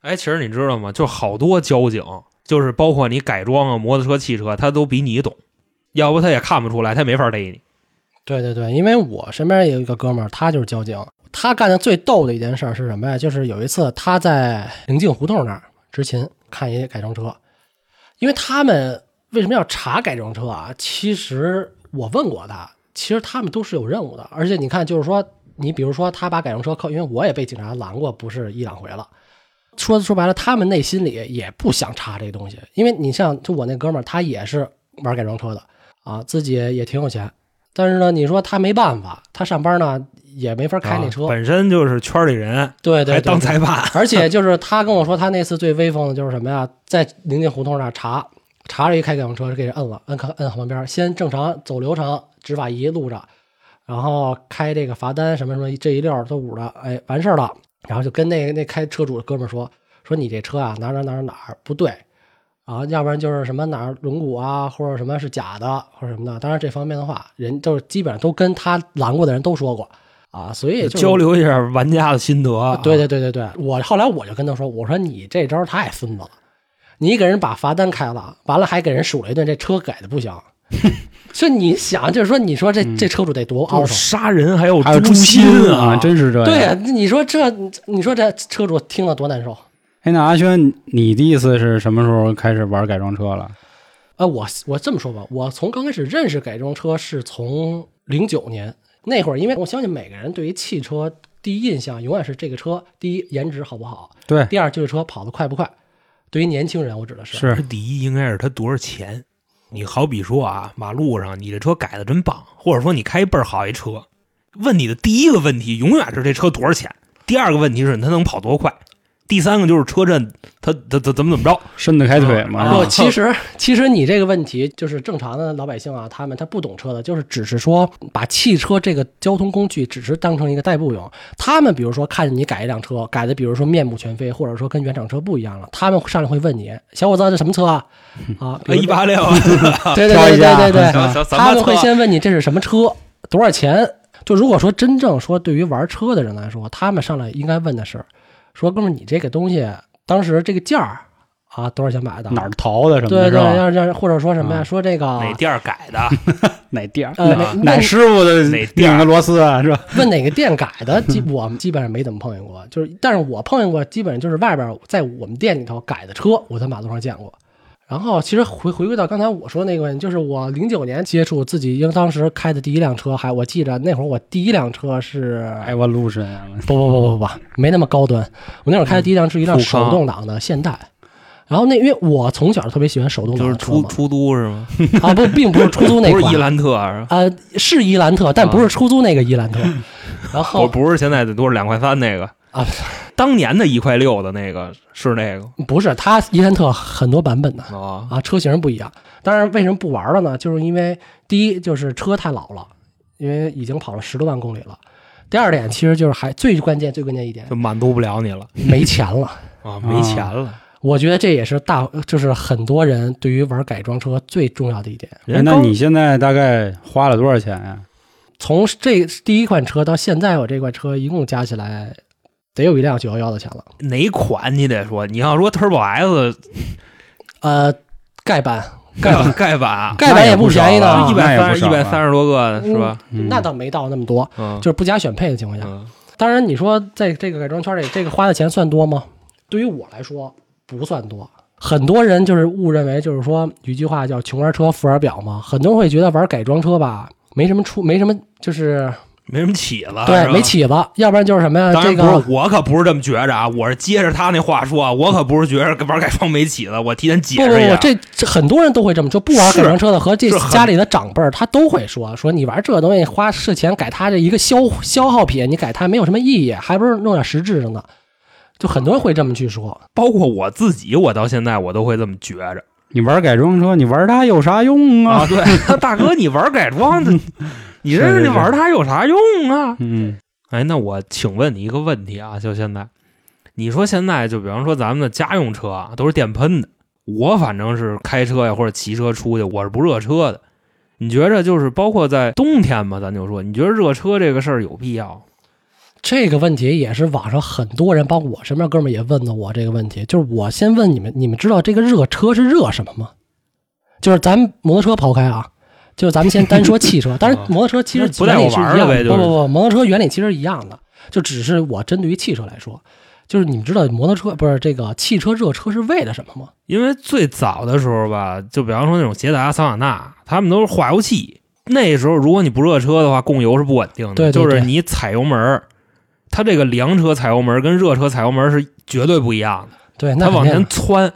[SPEAKER 2] 哎，其实你知道吗？就好多交警，就是包括你改装啊摩托车、汽车，他都比你懂，要不他也看不出来，他没法逮你。
[SPEAKER 3] 对对对，因为我身边也有一个哥们儿，他就是交警，他干的最逗的一件事是什么呀？就是有一次他在灵境胡同那儿执勤看一改装车，因为他们为什么要查改装车啊？其实我问过他，其实他们都是有任务的，而且你看，就是说，你比如说他把改装车扣，因为我也被警察拦过，不是一两回了。说说白了，他们内心里也不想查这东西，因为你像就我那哥们儿，他也是玩改装车的啊，自己也挺有钱，但是呢，你说他没办法，他上班呢也没法开那车，
[SPEAKER 2] 啊本身就是圈里人，
[SPEAKER 3] 对对对
[SPEAKER 2] 还当裁判，
[SPEAKER 3] 而且就是他跟我说，他那次最威风的就是什么呀？在临近胡同那儿查查着一开改装车，给人摁了，摁摁摁旁边，先正常走流程，执法仪录着，然后开这个罚单什么什么这一溜儿都捂着，哎，完事儿了，然后就跟那个那开车主的哥们儿说，说你这车啊哪儿哪哪哪儿不对。啊，要不然就是什么哪儿轮毂啊，或者什么是假的，或者什么的。当然这方面的话，人就是基本上都跟他拦过的人都说过啊，所以就是
[SPEAKER 2] 交流一下玩家的心得。
[SPEAKER 3] 啊对对对对对，我后来我就跟他说，我说你这招太孙子了，你给人把罚单开了，完了还给人数了一顿，这车改的不行。就你想，就是说，你说这这车主得多凹
[SPEAKER 2] 就是
[SPEAKER 3] 头？
[SPEAKER 2] 杀人还有
[SPEAKER 1] 还有诛
[SPEAKER 2] 心
[SPEAKER 1] 心
[SPEAKER 2] 啊，
[SPEAKER 1] 真是这样。
[SPEAKER 3] 对呀、你说这，你说这车主听了多难受？
[SPEAKER 1] 哎，那阿轩，你的意思是什么时候开始玩改装车了？
[SPEAKER 3] 啊，我我这么说吧，我从刚开始认识改装车是从零九年那会儿，因为我相信每个人对于汽车第一印象永远是这个车，第一颜值好不好，
[SPEAKER 1] 对，
[SPEAKER 3] 第二就是车跑得快不快。对于年轻人，我指的是
[SPEAKER 1] 是
[SPEAKER 2] 第一应该是它多少钱。你好比说啊，马路上你这车改的真棒，或者说你开一倍儿好一车，问你的第一个问题永远是这车多少钱，第二个问题是它能跑多快，第三个就是车震他他他怎么怎么着。
[SPEAKER 1] 伸得开腿嘛。
[SPEAKER 2] 啊
[SPEAKER 3] 不，其实其实你这个问题就是正常的老百姓啊，他们他不懂车的，就是只是说把汽车这个交通工具只是当成一个代步用。他们比如说看见你改一辆车，改的比如说面目全非，或者说跟原厂车不一样了，他们上来会问你，小伙子这什么车啊？啊，
[SPEAKER 2] 一八六，
[SPEAKER 3] 对对对对对对，他们会？先问你这是什么车，多少钱。就如果说真正说对于玩车的人来说，他们上来应该问的是，说哥们儿你这个东西当时这个价儿啊多少钱买的？
[SPEAKER 1] 哪儿淘的什么
[SPEAKER 3] 对对，
[SPEAKER 1] 要？
[SPEAKER 3] 让让或者说什么呀？
[SPEAKER 1] 啊
[SPEAKER 3] 说这个
[SPEAKER 2] 哪店改的？
[SPEAKER 1] 哪店？
[SPEAKER 3] 呃
[SPEAKER 1] 哪哪师傅的
[SPEAKER 2] 哪店儿
[SPEAKER 1] 拧个螺丝啊？是吧？
[SPEAKER 3] 问哪个店改的，基我们基本上没怎么碰见过。就是，但是我碰见过，基本上就是外边在我们店里头改的车，我在马路上见过。然后，其实回回归到刚才我说那个问题，就是我零九年接触自己，因为当时开的第一辆车，还我记着那会儿我第一辆车是
[SPEAKER 1] Evolution 啊
[SPEAKER 3] 不不不不不，没那么高端。我那会儿开的第一辆是一辆手动挡的现代。然后那因为我从小特别喜欢手动
[SPEAKER 2] 就是
[SPEAKER 3] 挡的车嘛，
[SPEAKER 2] 出出租是吗？
[SPEAKER 3] 啊不，并不是出租 那款
[SPEAKER 2] 不是伊，兰特啊？
[SPEAKER 3] 呃是伊兰特，但不是出租那个伊兰特。然
[SPEAKER 2] 不
[SPEAKER 3] 后
[SPEAKER 2] 不是现在的都是两块三那个
[SPEAKER 3] 啊，
[SPEAKER 2] 当年的一块六的那个是那个
[SPEAKER 3] 不是它伊兰特很多版本的
[SPEAKER 2] 啊，
[SPEAKER 3] 啊，车型不一样。当然，为什么不玩了呢？就是因为第一就是车太老了，因为已经跑了十多万公里了。第二点，其实就是还最关键、最关键一点
[SPEAKER 2] 就，满足不了你了
[SPEAKER 3] 没钱了。
[SPEAKER 2] 啊，没钱了。
[SPEAKER 3] 我觉得这也是大，就是很多人对于玩改装车最重要的一点。
[SPEAKER 1] 那你现在大概花了多少钱呀？
[SPEAKER 3] 从这第一款车到现在，我这款车一共加起来得有一辆九幺幺的钱了。
[SPEAKER 2] 哪款你得说，你要说 Turbo S
[SPEAKER 3] 呃，盖板，盖板，
[SPEAKER 2] 盖板
[SPEAKER 3] 盖板也不便宜呢
[SPEAKER 1] 那也
[SPEAKER 2] 一百三一百三十多个是吧？
[SPEAKER 1] 嗯
[SPEAKER 3] 那倒没到那么多，
[SPEAKER 2] 嗯，
[SPEAKER 3] 就是不加选配的情况下。
[SPEAKER 2] 嗯
[SPEAKER 3] 当然，你说在这个改装圈里，这个花的钱算多吗？对于我来说，不算多。很多人就是误认为，就是说有一句话叫“穷玩车，富玩表”嘛。很多人会觉得玩改装车吧，没什么出，没什么，就是
[SPEAKER 2] 没什么起子，
[SPEAKER 3] 对没起子，要不然就是什么呀？这
[SPEAKER 2] 当然不是，
[SPEAKER 3] 个
[SPEAKER 2] 我可不是这么觉着啊！我是接着他那话说啊，我可不是觉着玩改装没起子，我提前解
[SPEAKER 3] 不不
[SPEAKER 2] 释一下。
[SPEAKER 3] 不，这这很多人都会这么说。不玩改装车的和这家里的长辈儿，他都会说说你玩这东西花是钱改它这一个消消耗品，你改它没有什么意义，还不是弄点实质上的。就很多人会这么去说。
[SPEAKER 2] 包括我自己，我到现在我都会这么觉着
[SPEAKER 1] 你玩改装车，你玩它有啥用啊？
[SPEAKER 2] 啊。对，大哥，你玩改装的，你这
[SPEAKER 1] 是是
[SPEAKER 2] 你玩它有啥用啊？
[SPEAKER 1] 嗯，
[SPEAKER 2] 哎，那我请问你一个问题啊，就现在，你说现在就比方说咱们的家用车啊，都是电喷的，我反正是开车呀或者骑车出去，我是不热车的。你觉着就是包括在冬天嘛，咱就说，你觉得热车这个事儿有必要？
[SPEAKER 3] 这个问题也是网上很多人，包括我身边哥们儿也问的我这个问题。就是我先问你们，你们知道这个热车是热什么吗？就是咱摩托车抛开啊，就是咱们先单说汽车，当然
[SPEAKER 2] 啊
[SPEAKER 3] 摩托车其实
[SPEAKER 2] 不带我
[SPEAKER 3] 原理是一样的，
[SPEAKER 2] 玩了呗就是
[SPEAKER 3] 不不不，摩托车原理其实一样的。就只是我针对于汽车来说，就是你们知道摩托车不是这个汽车热车是为了什么吗？
[SPEAKER 2] 因为最早的时候吧，就比方说那种捷达、桑塔纳，他们都是化油器。那时候如果你不热车的话，供油是不稳定的。
[SPEAKER 3] 对对对
[SPEAKER 2] 就是你踩油门，它这个凉车踩油门跟热车踩油门是绝对不一样的，
[SPEAKER 3] 对，
[SPEAKER 2] 它往前窜。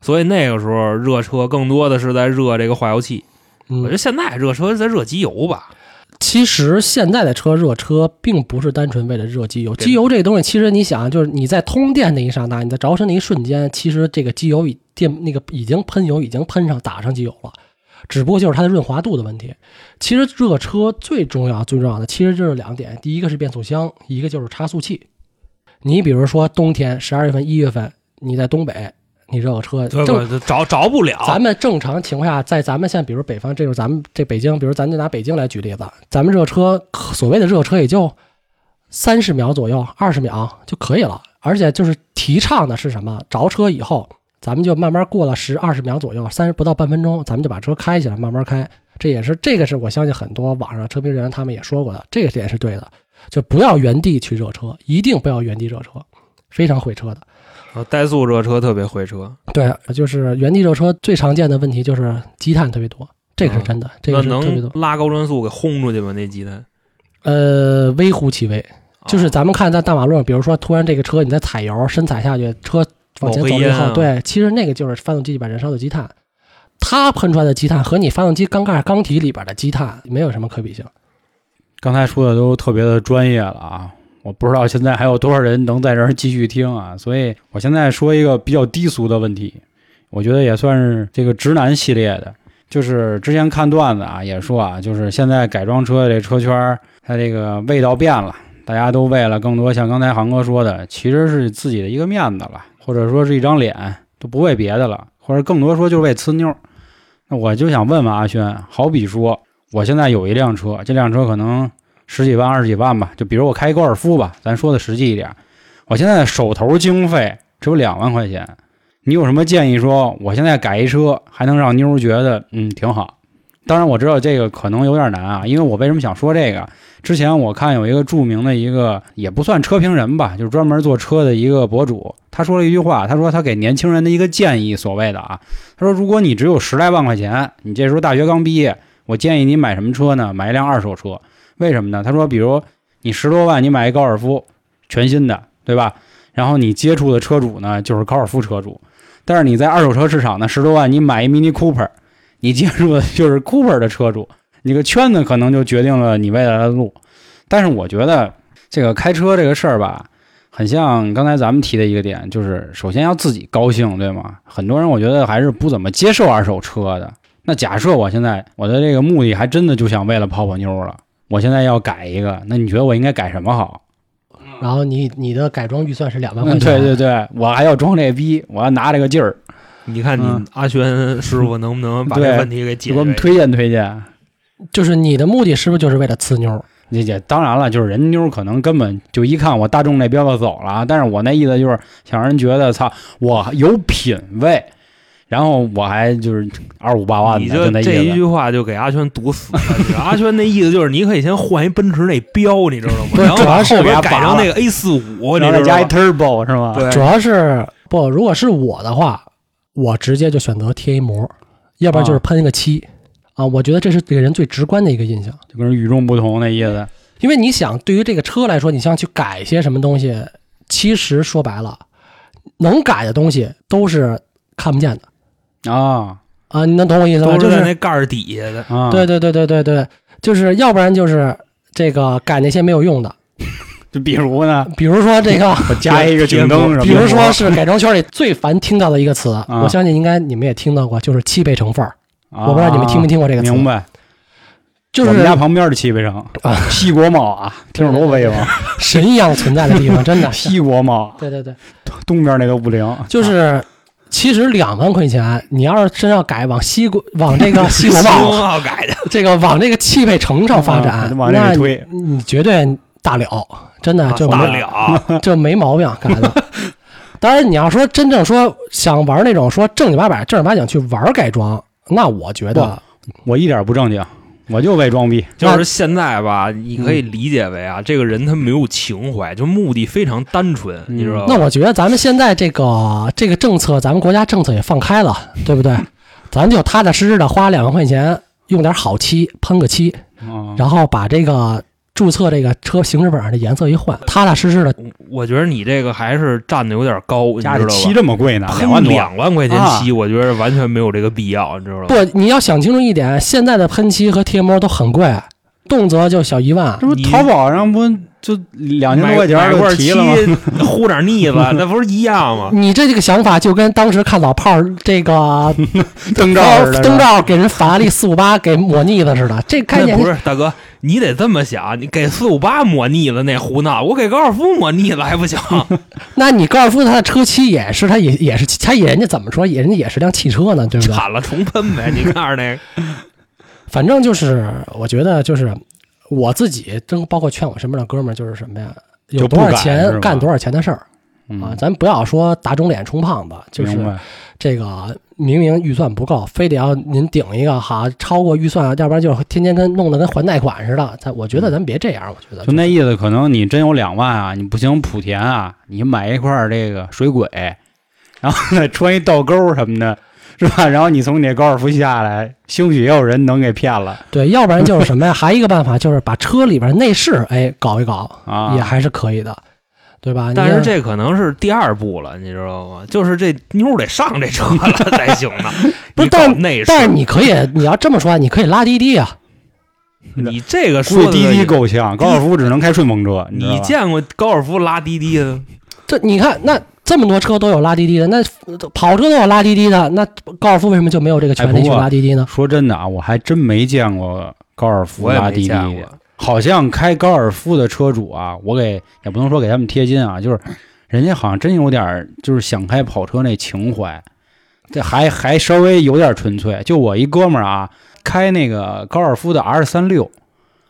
[SPEAKER 2] 所以那个时候热车更多的是在热这个化油器。我觉
[SPEAKER 3] 嗯
[SPEAKER 2] 得，现在热车在热机油吧。
[SPEAKER 3] 其实现在的车热车并不是单纯为了热机油，机油这个东西，其实你想，就是你在通电那一刹那，你在着身那一瞬间，其实这个机油已电那个已经喷油已经喷上打上机油了，只不过就是它的润滑度的问题。其实热车最重要最重要的其实就是两点，第一个是变速箱，一个就是差速器。你比如说冬天十二月份、一月份，你在东北，你热个车，
[SPEAKER 2] 对
[SPEAKER 3] 正
[SPEAKER 2] 不？着着不了。
[SPEAKER 3] 咱们正常情况下，在咱们现在，比如北方，这就是咱们这北京，比如咱就拿北京来举例子，咱们热车所谓的热车也就三十秒左右，二十秒就可以了。而且就是提倡的是什么？着车以后，咱们就慢慢过了十二十秒左右，三十不到半分钟，咱们就把车开起来，慢慢开。这也是这个是我相信很多网上车评人他们也说过的，这个点是对的，就不要原地去热车，一定不要原地热车，非常毁车的。
[SPEAKER 2] 啊怠速热车特别会车，
[SPEAKER 3] 对，就是原地热车最常见的问题就是积碳特别多，这个是真的，这个是特别
[SPEAKER 2] 能
[SPEAKER 3] 多。
[SPEAKER 2] 拉高转速给轰出去吗？那积碳
[SPEAKER 3] 呃，微乎其微，就是
[SPEAKER 2] 啊
[SPEAKER 3] 咱们看在大马路上，比如说突然这个车你在踩油，深踩下去，车往前走以后，对，其实那个就是发动机里边燃烧的积碳，它喷出来的积碳和你发动机缸盖缸体里边的积碳没有什么可比性。
[SPEAKER 1] 刚才说的都特别的专业了啊，我不知道现在还有多少人能在这儿继续听啊，所以我现在说一个比较低俗的问题，我觉得也算是这个直男系列的，就是之前看段子啊也说啊，就是现在改装车这车圈儿它这个味道变了，大家都为了更多像刚才航哥说的，其实是自己的一个面子了，或者说是一张脸，都不为别的了，或者更多说就是为呲妞儿。那我就想问问阿轩，好比说我现在有一辆车，这辆车可能十几万、二十几万吧，就比如我开一高尔夫吧，咱说的实际一点，我现在的手头经费只有两万块钱，你有什么建议说我现在改一车还能让妞儿觉得嗯挺好？当然我知道这个可能有点难啊，因为我为什么想说这个？之前我看有一个著名的一个也不算车评人吧，就是专门做车的一个博主，他说了一句话，他说他给年轻人的一个建议，所谓的啊，他说如果你只有十来万块钱，你这时候大学刚毕业，我建议你买什么车呢？买一辆二手车。为什么呢？他说，比如你十多万，你买一高尔夫，全新的，对吧？然后你接触的车主呢，就是高尔夫车主。但是你在二手车市场呢，十多万你买一 Mini Cooper，你接触的 就是 Cooper 的车主，你个圈子可能就决定了你未来的路。但是我觉得这个开车这个事儿吧，很像刚才咱们提的一个点，就是首先要自己高兴，对吗？很多人我觉得还是不怎么接受二手车的。那假设我现在我的这个目的还真的就想为了泡泡妞了，我现在要改一个，那你觉得我应该改什么好？
[SPEAKER 3] 然后你你的改装预算是两万块
[SPEAKER 1] 嗯，
[SPEAKER 3] 钱，
[SPEAKER 1] 对对对，我还要装这逼，我要拿这个劲儿，
[SPEAKER 2] 你看你
[SPEAKER 1] 嗯
[SPEAKER 2] 阿轩师傅能不能 把这
[SPEAKER 1] 对
[SPEAKER 2] 问题给解
[SPEAKER 1] 给我们？推荐推荐。
[SPEAKER 3] 就是你的目的是不是就是为了呲妞？
[SPEAKER 1] 这也当然了，就是人妞可能根本就一看我大众那标就走了啊，但是我那意思就是想让人觉得操我有品位，然后我还就是二五八万
[SPEAKER 2] 你
[SPEAKER 1] 的，就那
[SPEAKER 2] 这一。句话就给阿轩堵死了。阿轩那意思就是，你可以先换一奔驰那标，你知道吗？然后把
[SPEAKER 3] 主要是
[SPEAKER 2] 后边改成那个 A 四五，你
[SPEAKER 1] 然后再加一？turbo 是吗？
[SPEAKER 2] 对
[SPEAKER 3] 主要是不，如果是我的话，我直接就选择贴一膜，要不然就是喷一个漆啊。我觉得这是给人最直观的一个印象。
[SPEAKER 1] 就跟与众不同那意思。
[SPEAKER 3] 因为你想，对于这个车来说，你想去改一些什么东西，其实说白了，能改的东西都是看不见的
[SPEAKER 1] 啊
[SPEAKER 3] 啊。你能懂我意思吗？
[SPEAKER 2] 都
[SPEAKER 3] 就是
[SPEAKER 2] 那盖儿底下的。
[SPEAKER 1] 啊，
[SPEAKER 3] 对对对对对对，就是要不然就是这个改那些没有用的，
[SPEAKER 1] 就比如呢，
[SPEAKER 3] 比如说这个，
[SPEAKER 1] 我加一个警灯什么，
[SPEAKER 3] 比如说是改装圈里最烦听到的一个词，我相信应该你们也听到过，就是汽配成分儿。
[SPEAKER 1] 啊，
[SPEAKER 3] 我不知道你们听没听过这个词，
[SPEAKER 1] 明白？
[SPEAKER 3] 就是
[SPEAKER 1] 我们家旁边的汽配城
[SPEAKER 3] 啊，
[SPEAKER 1] 西国贸啊，听着多威风，
[SPEAKER 3] 神一样存在的地方，真的。
[SPEAKER 1] 西国贸
[SPEAKER 3] 对对对，
[SPEAKER 1] 东边那个五菱，
[SPEAKER 3] 就是其实两万块钱，你要是真要改往西国往这个 西国
[SPEAKER 2] 西
[SPEAKER 3] 贸
[SPEAKER 2] 改的，
[SPEAKER 3] 这个往这个汽配城上发
[SPEAKER 1] 啊
[SPEAKER 3] 展，
[SPEAKER 1] 往
[SPEAKER 3] 那
[SPEAKER 1] 里推
[SPEAKER 3] 你你绝对大了，真的就
[SPEAKER 2] 大了。
[SPEAKER 3] 这没毛病改的。当然，你要说真正说想玩那种说正经八百、正儿八经去玩改装，那我觉得
[SPEAKER 1] 我一点不正经，我就为装逼。
[SPEAKER 2] 就是现在吧，你可以理解为啊，这个人他没有情怀，就目的非常单纯，
[SPEAKER 1] 嗯
[SPEAKER 2] 你知道吗？
[SPEAKER 3] 那我觉得咱们现在这个这个政策，咱们国家政策也放开了，对不对？咱就踏踏实实的花两万块钱，用点好漆喷个漆，
[SPEAKER 1] 啊，
[SPEAKER 3] 然后把这个注册这个车行驶本上的颜色一换，踏踏实实的。
[SPEAKER 2] 我觉得你这个还是站的有点高，你知道吧？
[SPEAKER 1] 漆这么贵呢，
[SPEAKER 2] 喷
[SPEAKER 1] 两万多。
[SPEAKER 2] 两万块钱
[SPEAKER 1] 啊
[SPEAKER 2] 漆，我觉得完全没有这个必要，你知道吧？
[SPEAKER 3] 不，你要想清楚一点，现在的喷漆和贴膜都很贵，动辄就小一万。
[SPEAKER 1] 这不淘宝上不就两千多块钱
[SPEAKER 2] 买买块
[SPEAKER 1] 就提了吗？
[SPEAKER 2] 漆糊点腻子，那不是一样吗？
[SPEAKER 3] 你这这个想法就跟当时看老炮儿这个
[SPEAKER 1] 灯罩
[SPEAKER 3] 灯罩给人法拉利四五八给抹腻子似的，这概念
[SPEAKER 2] 不是大哥，你得这么想，你给四五八抹腻子那胡闹，我给高尔夫抹腻子还不行？
[SPEAKER 3] 那你高尔夫它的车漆也是，它也也是，它也人家怎么说，也人家也是辆汽车呢，对不对？
[SPEAKER 2] 铲了重喷呗，你看着那个，
[SPEAKER 3] 反正就是，我觉得就是我自己，真包括劝我身边的哥们儿，就是什么呀，有多少钱干多少钱的事儿
[SPEAKER 1] 嗯
[SPEAKER 3] 啊，咱不要说打肿脸充胖子，就是这个明明预算不够，非得要您顶一个哈超过预算，要不然就天天跟弄得跟还贷款似的。咱我觉得咱别这样，我觉得
[SPEAKER 1] 就那意思，可能你真有两万啊，你不行莆田啊，你买一块儿这个水鬼，然后呢穿一倒钩什么的，是吧？然后你从你那高尔夫下来，兴许也有人能给骗了
[SPEAKER 3] 对，要不然就是什么呀？还一个办法就是把车里边内饰哎搞一搞，
[SPEAKER 1] 啊。
[SPEAKER 3] 也还是可以的，对吧？
[SPEAKER 2] 但是这可能是第二步了，你知道吗？就是这妞得上这车了 才行呢。
[SPEAKER 3] 不是但
[SPEAKER 2] 内饰，
[SPEAKER 3] 但是你可以，你要这么说，你可以拉滴滴啊。
[SPEAKER 2] 你这个说的
[SPEAKER 1] 滴滴够呛，高尔夫只能开顺风车。你
[SPEAKER 2] 见过高尔夫拉滴滴的？
[SPEAKER 3] 这你看，那这么多车都有拉滴滴的，那跑车都有拉滴滴的，那高尔夫为什么就没有这个权利去拉滴滴呢？
[SPEAKER 1] 说真的啊，我还真没见过高尔夫拉滴滴的。好像开高尔夫的车主啊，我给也不能说给他们贴金啊，就是人家好像真有点就是想开跑车那情怀，这还还稍微有点纯粹。就我一哥们儿啊，开那个高尔夫的 R 三六，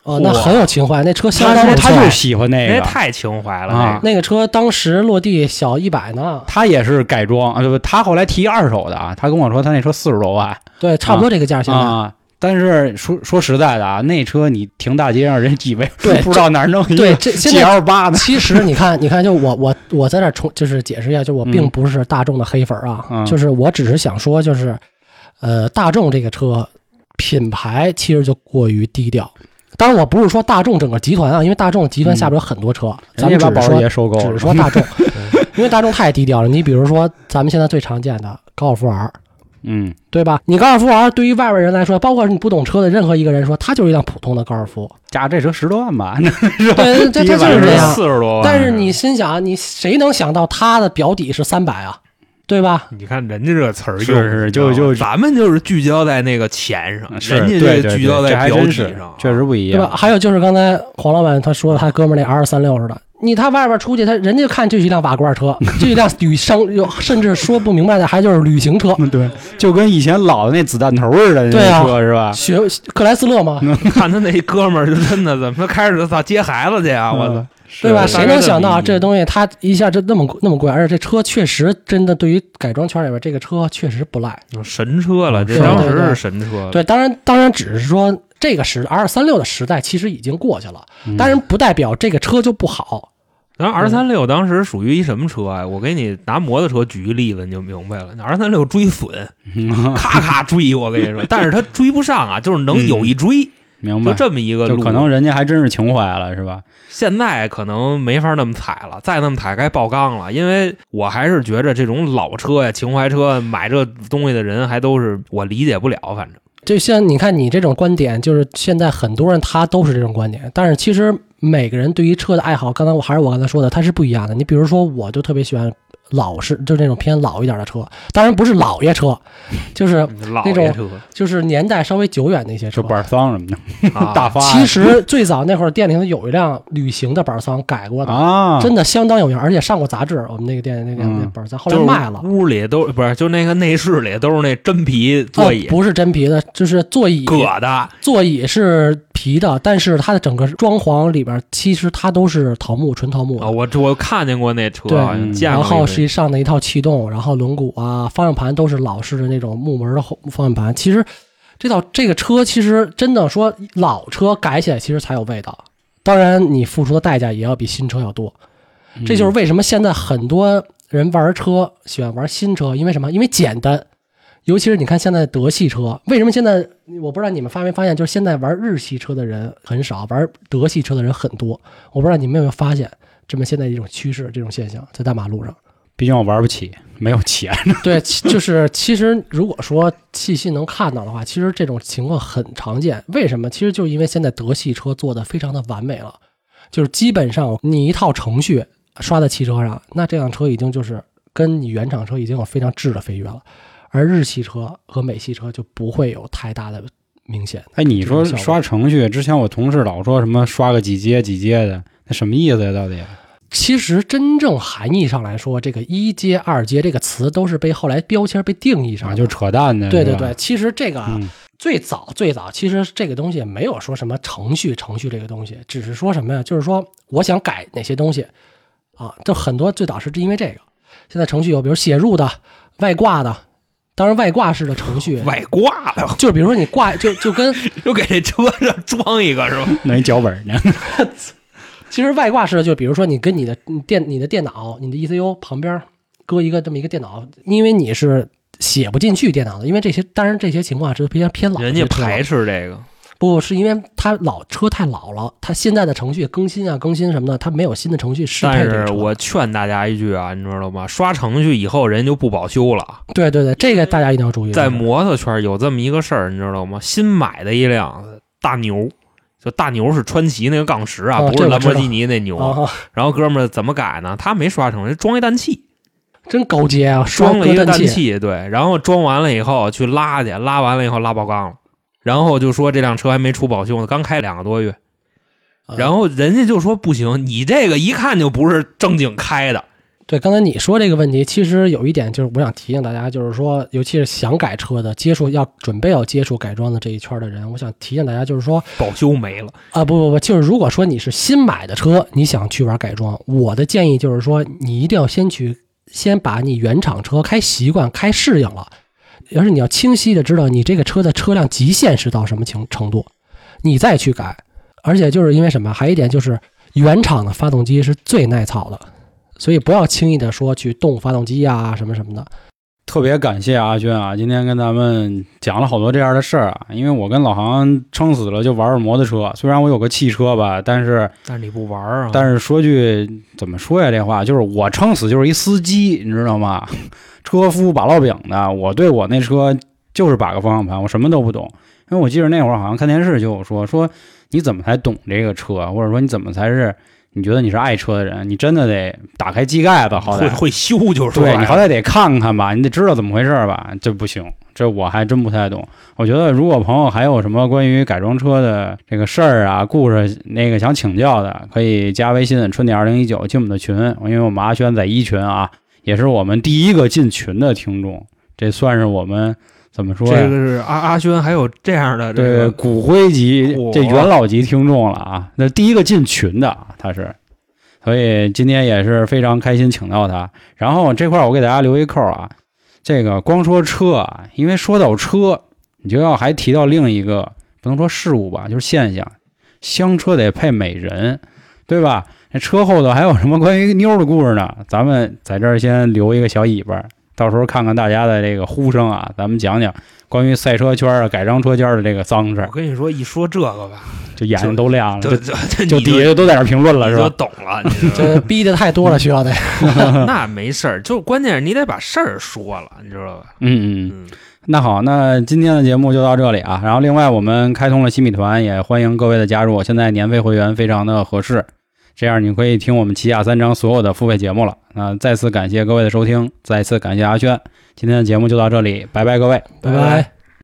[SPEAKER 3] 哦，那很有情怀，那车相当不错。
[SPEAKER 1] 他就喜欢那个，
[SPEAKER 2] 那太情怀了，
[SPEAKER 1] 啊
[SPEAKER 2] 那
[SPEAKER 3] 那个车当时落地小一百呢，
[SPEAKER 1] 他也是改装啊，对不？他后来提二手的啊，他跟我说他那车四十多万
[SPEAKER 3] 对，差不多这个价现在。
[SPEAKER 1] 啊。但是说说实在的啊，那车你停大街上，人以为
[SPEAKER 3] 对
[SPEAKER 1] 不知道哪儿弄一
[SPEAKER 3] 对，
[SPEAKER 1] 个
[SPEAKER 3] 这
[SPEAKER 1] G
[SPEAKER 3] 在
[SPEAKER 1] L 八呢。
[SPEAKER 3] 其实你看，你看，就我我我在这儿重就是解释一下，就我并
[SPEAKER 1] 嗯
[SPEAKER 3] 不是大众的黑粉啊，
[SPEAKER 1] 嗯
[SPEAKER 3] 就是我只是想说，就是呃，大众这个车品牌其实就过于低调。当然，我不是说大众整个集团啊，因为大众集团下边有很多车，咱们只
[SPEAKER 1] 保时捷
[SPEAKER 3] 说
[SPEAKER 1] 收购，
[SPEAKER 3] 只是说大众，因为大众太低调了。你比如说，咱们现在最常见的高尔夫 R，
[SPEAKER 1] 嗯，
[SPEAKER 3] 对吧？你高尔夫 R 对于外边人来说，包括你不懂车的任何一个人说，它就是一辆普通的高尔夫。
[SPEAKER 1] 加这车十多万吧？
[SPEAKER 3] 对，这它就是这样。
[SPEAKER 2] 四十多万。
[SPEAKER 3] 但是你心想，你谁能想到它的表底是三百啊？对吧？
[SPEAKER 2] 你看人家这词儿用，
[SPEAKER 1] 是就就
[SPEAKER 2] 咱们就是聚焦在那个钱上，人家
[SPEAKER 1] 对对
[SPEAKER 2] 这聚焦在标题
[SPEAKER 1] 还真是
[SPEAKER 2] 上，
[SPEAKER 1] 确实不一样
[SPEAKER 3] 对吧？
[SPEAKER 1] 样。
[SPEAKER 3] 还有就是刚才黄老板他说，他哥们那 R 三六似的，你他外边出去，他人家看就是一辆瓦罐车，就一辆旅商，有甚至说不明白的，还就是旅行车。
[SPEAKER 1] 嗯，对，就跟以前老的那子弹头似的，
[SPEAKER 3] 对啊
[SPEAKER 1] 那车是吧？
[SPEAKER 3] 学克莱斯勒嘛，
[SPEAKER 2] 看他那哥们儿，就真的怎么开始操接孩子去啊！我操
[SPEAKER 1] 嗯，
[SPEAKER 3] 对吧？谁能想到这
[SPEAKER 2] 这
[SPEAKER 3] 东西它一下就那么那么贵，而且这车确实真的对于改装圈里边，这个车确实不赖。
[SPEAKER 2] 神车了，这
[SPEAKER 3] 对
[SPEAKER 2] 当时是神车。
[SPEAKER 3] 对，当然当然只是说这个时 R 三六的时代其实已经过去了，
[SPEAKER 1] 嗯
[SPEAKER 3] 当然不代表这个车就不好。
[SPEAKER 2] 然后 R 三六当时属于一什么车啊？我给你拿摩托车举一例子，你就明白了。R 三六追损，
[SPEAKER 1] 嗯
[SPEAKER 2] 咔咔追，我跟你说，但是他追不上啊，就是能有一追，就
[SPEAKER 1] 明白，就
[SPEAKER 2] 这么一个路。
[SPEAKER 1] 就可能人家还真是情怀了，是吧？
[SPEAKER 2] 现在可能没法那么踩了，再那么踩该爆缸了。因为我还是觉着这种老车呀、情怀车，买这东西的人还都是我理解不了，反正。
[SPEAKER 3] 就像你看你这种观点，就是现在很多人他都是这种观点，但是其实每个人对于车的爱好，刚才我还是我刚才说的，他是不一样的。你比如说，我就特别喜欢老式，就是那种偏老一点的车，当然不是老爷车，就是 那种就是年代稍微久远的一些车
[SPEAKER 1] 就。板桑什么的，
[SPEAKER 2] 啊
[SPEAKER 1] 大发
[SPEAKER 3] 其实最早那会儿店里头有一辆旅行的板桑改过的，
[SPEAKER 1] 啊，
[SPEAKER 3] 真的相当有名，而且上过杂志。我们那个店那个
[SPEAKER 1] 嗯
[SPEAKER 3] 那板桑后来卖了，
[SPEAKER 2] 屋里都不是，就那个内饰里都是那真皮座椅
[SPEAKER 3] 哦，不是真皮的，就是座椅
[SPEAKER 2] 革的。
[SPEAKER 3] 座椅是皮的，但是它的整个装潢里边其实它都是桃木，纯桃木的。
[SPEAKER 2] 啊，我我看见过那车，
[SPEAKER 3] 对
[SPEAKER 2] 好像见
[SPEAKER 3] 然。后是上的一套气动，然后轮毂啊、方向盘都是老式的那种木门的后方向盘。其实这套这个车其实真的说老车改起来其实才有味道，当然你付出的代价也要比新车要多。这就是为什么现在很多人玩车喜欢玩新车，因为什么？因为简单。尤其是你看现在德系车，为什么现在我不知道你们发没发现，就是现在玩日系车的人很少，玩德系车的人很多。我不知道你们有没有发现这么现在一种趋势，这种现象在大马路上。
[SPEAKER 1] 毕竟我玩不起，没有钱。
[SPEAKER 3] 对，就是其实如果说细心能看到的话，其实这种情况很常见。为什么？其实就是因为现在德系车做的非常的完美了，就是基本上你一套程序刷在汽车上，那这辆车已经就是跟你原厂车已经有非常质的飞跃了。而日系车和美系车就不会有太大的明显。
[SPEAKER 1] 哎，你说刷程序，之前我同事老说什么刷个几阶几阶的，那什么意思呀？到底？
[SPEAKER 3] 其实真正含义上来说，这个一阶、二阶这个词都是被后来标签被定义上
[SPEAKER 1] 啊，就是扯淡的。
[SPEAKER 3] 对对对，，其实这个啊
[SPEAKER 1] 嗯
[SPEAKER 3] 最早最早，其实这个东西没有说什么程序程序这个东西，只是说什么呀？就是说我想改哪些东西啊，就很多最早是因为这个。现在程序有比如写入的、外挂的，当然外挂式的程序，
[SPEAKER 2] 外挂的，
[SPEAKER 3] 就是比如说你挂就就跟
[SPEAKER 2] 就给这车上装一个是吧？
[SPEAKER 1] 弄一脚本呢？
[SPEAKER 3] 其实外挂式的，就比如说你跟你的电你的电脑、你的 ECU 旁边搁一个这么一个电脑，因为你是写不进去电脑的，因为这些当然这些情况是比较偏老
[SPEAKER 2] 人家排斥这个，
[SPEAKER 3] 不是因为它老车太老了，它现在的程序更新啊更新什么的，它没有新的程序适配
[SPEAKER 2] 但。是我劝大家一句啊，你知道吗？刷程序以后人就不保修了。
[SPEAKER 3] 对对对，这个大家一定要注意。
[SPEAKER 2] 在摩托圈有这么一个事儿，你知道吗？新买的一辆大牛，就大牛是川崎那个杠十啊，
[SPEAKER 3] 哦
[SPEAKER 2] 不是兰博基尼那牛。
[SPEAKER 3] 啊，
[SPEAKER 2] 然后哥们儿怎么改呢？他没刷程序，装一氮气，
[SPEAKER 3] 真高阶啊，刷
[SPEAKER 2] 装了一个
[SPEAKER 3] 氮
[SPEAKER 2] 氮气，对，然后装完了以后去拉去，拉完了以后拉爆缸了，然后就说这辆车还没出保修呢，刚开两个多月，
[SPEAKER 3] 啊
[SPEAKER 2] 然后人家就说不行，你这个一看就不是正经开的，
[SPEAKER 3] 对，刚才你说这个问题，其实有一点就是我想提醒大家，就是说，尤其是想改车的、接触要准备要接触改装的这一圈的人，我想提醒大家，就是说
[SPEAKER 2] 保修没了，
[SPEAKER 3] 啊，不不不，就是如果说你是新买的车，你想去玩改装，我的建议就是说，你一定要先去，先把你原厂车开习惯、开适应了，而是你要清晰的知道你这个车的车辆极限是到什么情程度，你再去改。而且就是因为什么？还有一点就是原厂的发动机是最耐操的，所以不要轻易的说去动发动机啊、什么什么的。
[SPEAKER 1] 特别感谢阿轩啊，今天跟咱们讲了好多这样的事儿啊。因为我跟老航撑死了就玩玩摩托车，虽然我有个汽车吧，但是
[SPEAKER 2] 但是你不玩啊？
[SPEAKER 1] 但是说句怎么说呀？这话就是我撑死就是一司机，你知道吗？车夫把烙饼的，我对我那车就是把个方向盘，我什么都不懂。因为我记得那会儿好像看电视就有说说你怎么才懂这个车，或者说你怎么才是你觉得你是爱车的人，你真的得打开机盖子，好歹
[SPEAKER 2] 会会修就是
[SPEAKER 1] 对你好歹得看看吧，你得知道怎么回事儿吧？这不行，这我还真不太懂。我觉得如果朋友还有什么关于改装车的这个事儿啊、故事，那个想请教的，可以加微信“春点二零一九”进我们的群，因为我们阿轩在一群啊，也是我们第一个进群的听众，这算是我们怎么说呀？
[SPEAKER 2] 这个是阿阿轩还有这样的这
[SPEAKER 1] 对
[SPEAKER 2] 个
[SPEAKER 1] 骨灰级这元老级听众了啊，那第一个进群的他是，所以今天也是非常开心请到他。然后这块儿我给大家留一扣啊，这个光说车啊，因为说到车，你就要还提到另一个不能说事物吧，就是现象，香车得配美人，对吧？那车后头还有什么关于妞的故事呢？咱们在这儿先留一个小尾巴，到时候看看大家的这个呼声啊，咱们讲讲关于赛车圈啊、改装车间的这个脏事儿，
[SPEAKER 2] 我跟你说，一说这个吧，
[SPEAKER 1] 就眼睛都亮了，
[SPEAKER 2] 就
[SPEAKER 1] 就
[SPEAKER 2] 就
[SPEAKER 1] 就
[SPEAKER 2] 你
[SPEAKER 1] 底下都在那儿评论了，是吧？
[SPEAKER 2] 懂了，
[SPEAKER 3] 这逼的太多了，需要得。
[SPEAKER 2] 那没事儿，就关键是你得把事儿说了，你知道吧？
[SPEAKER 1] 嗯嗯。
[SPEAKER 2] 嗯，
[SPEAKER 1] 那好，那今天的节目就到这里啊。然后另外我们开通了新米团，也欢迎各位的加入。现在年费会员非常的合适，这样你可以听我们旗下三张所有的付费节目了。那再次感谢各位的收听，再次感谢阿轩。今天的节目就到这里，拜拜各位。
[SPEAKER 3] 拜拜。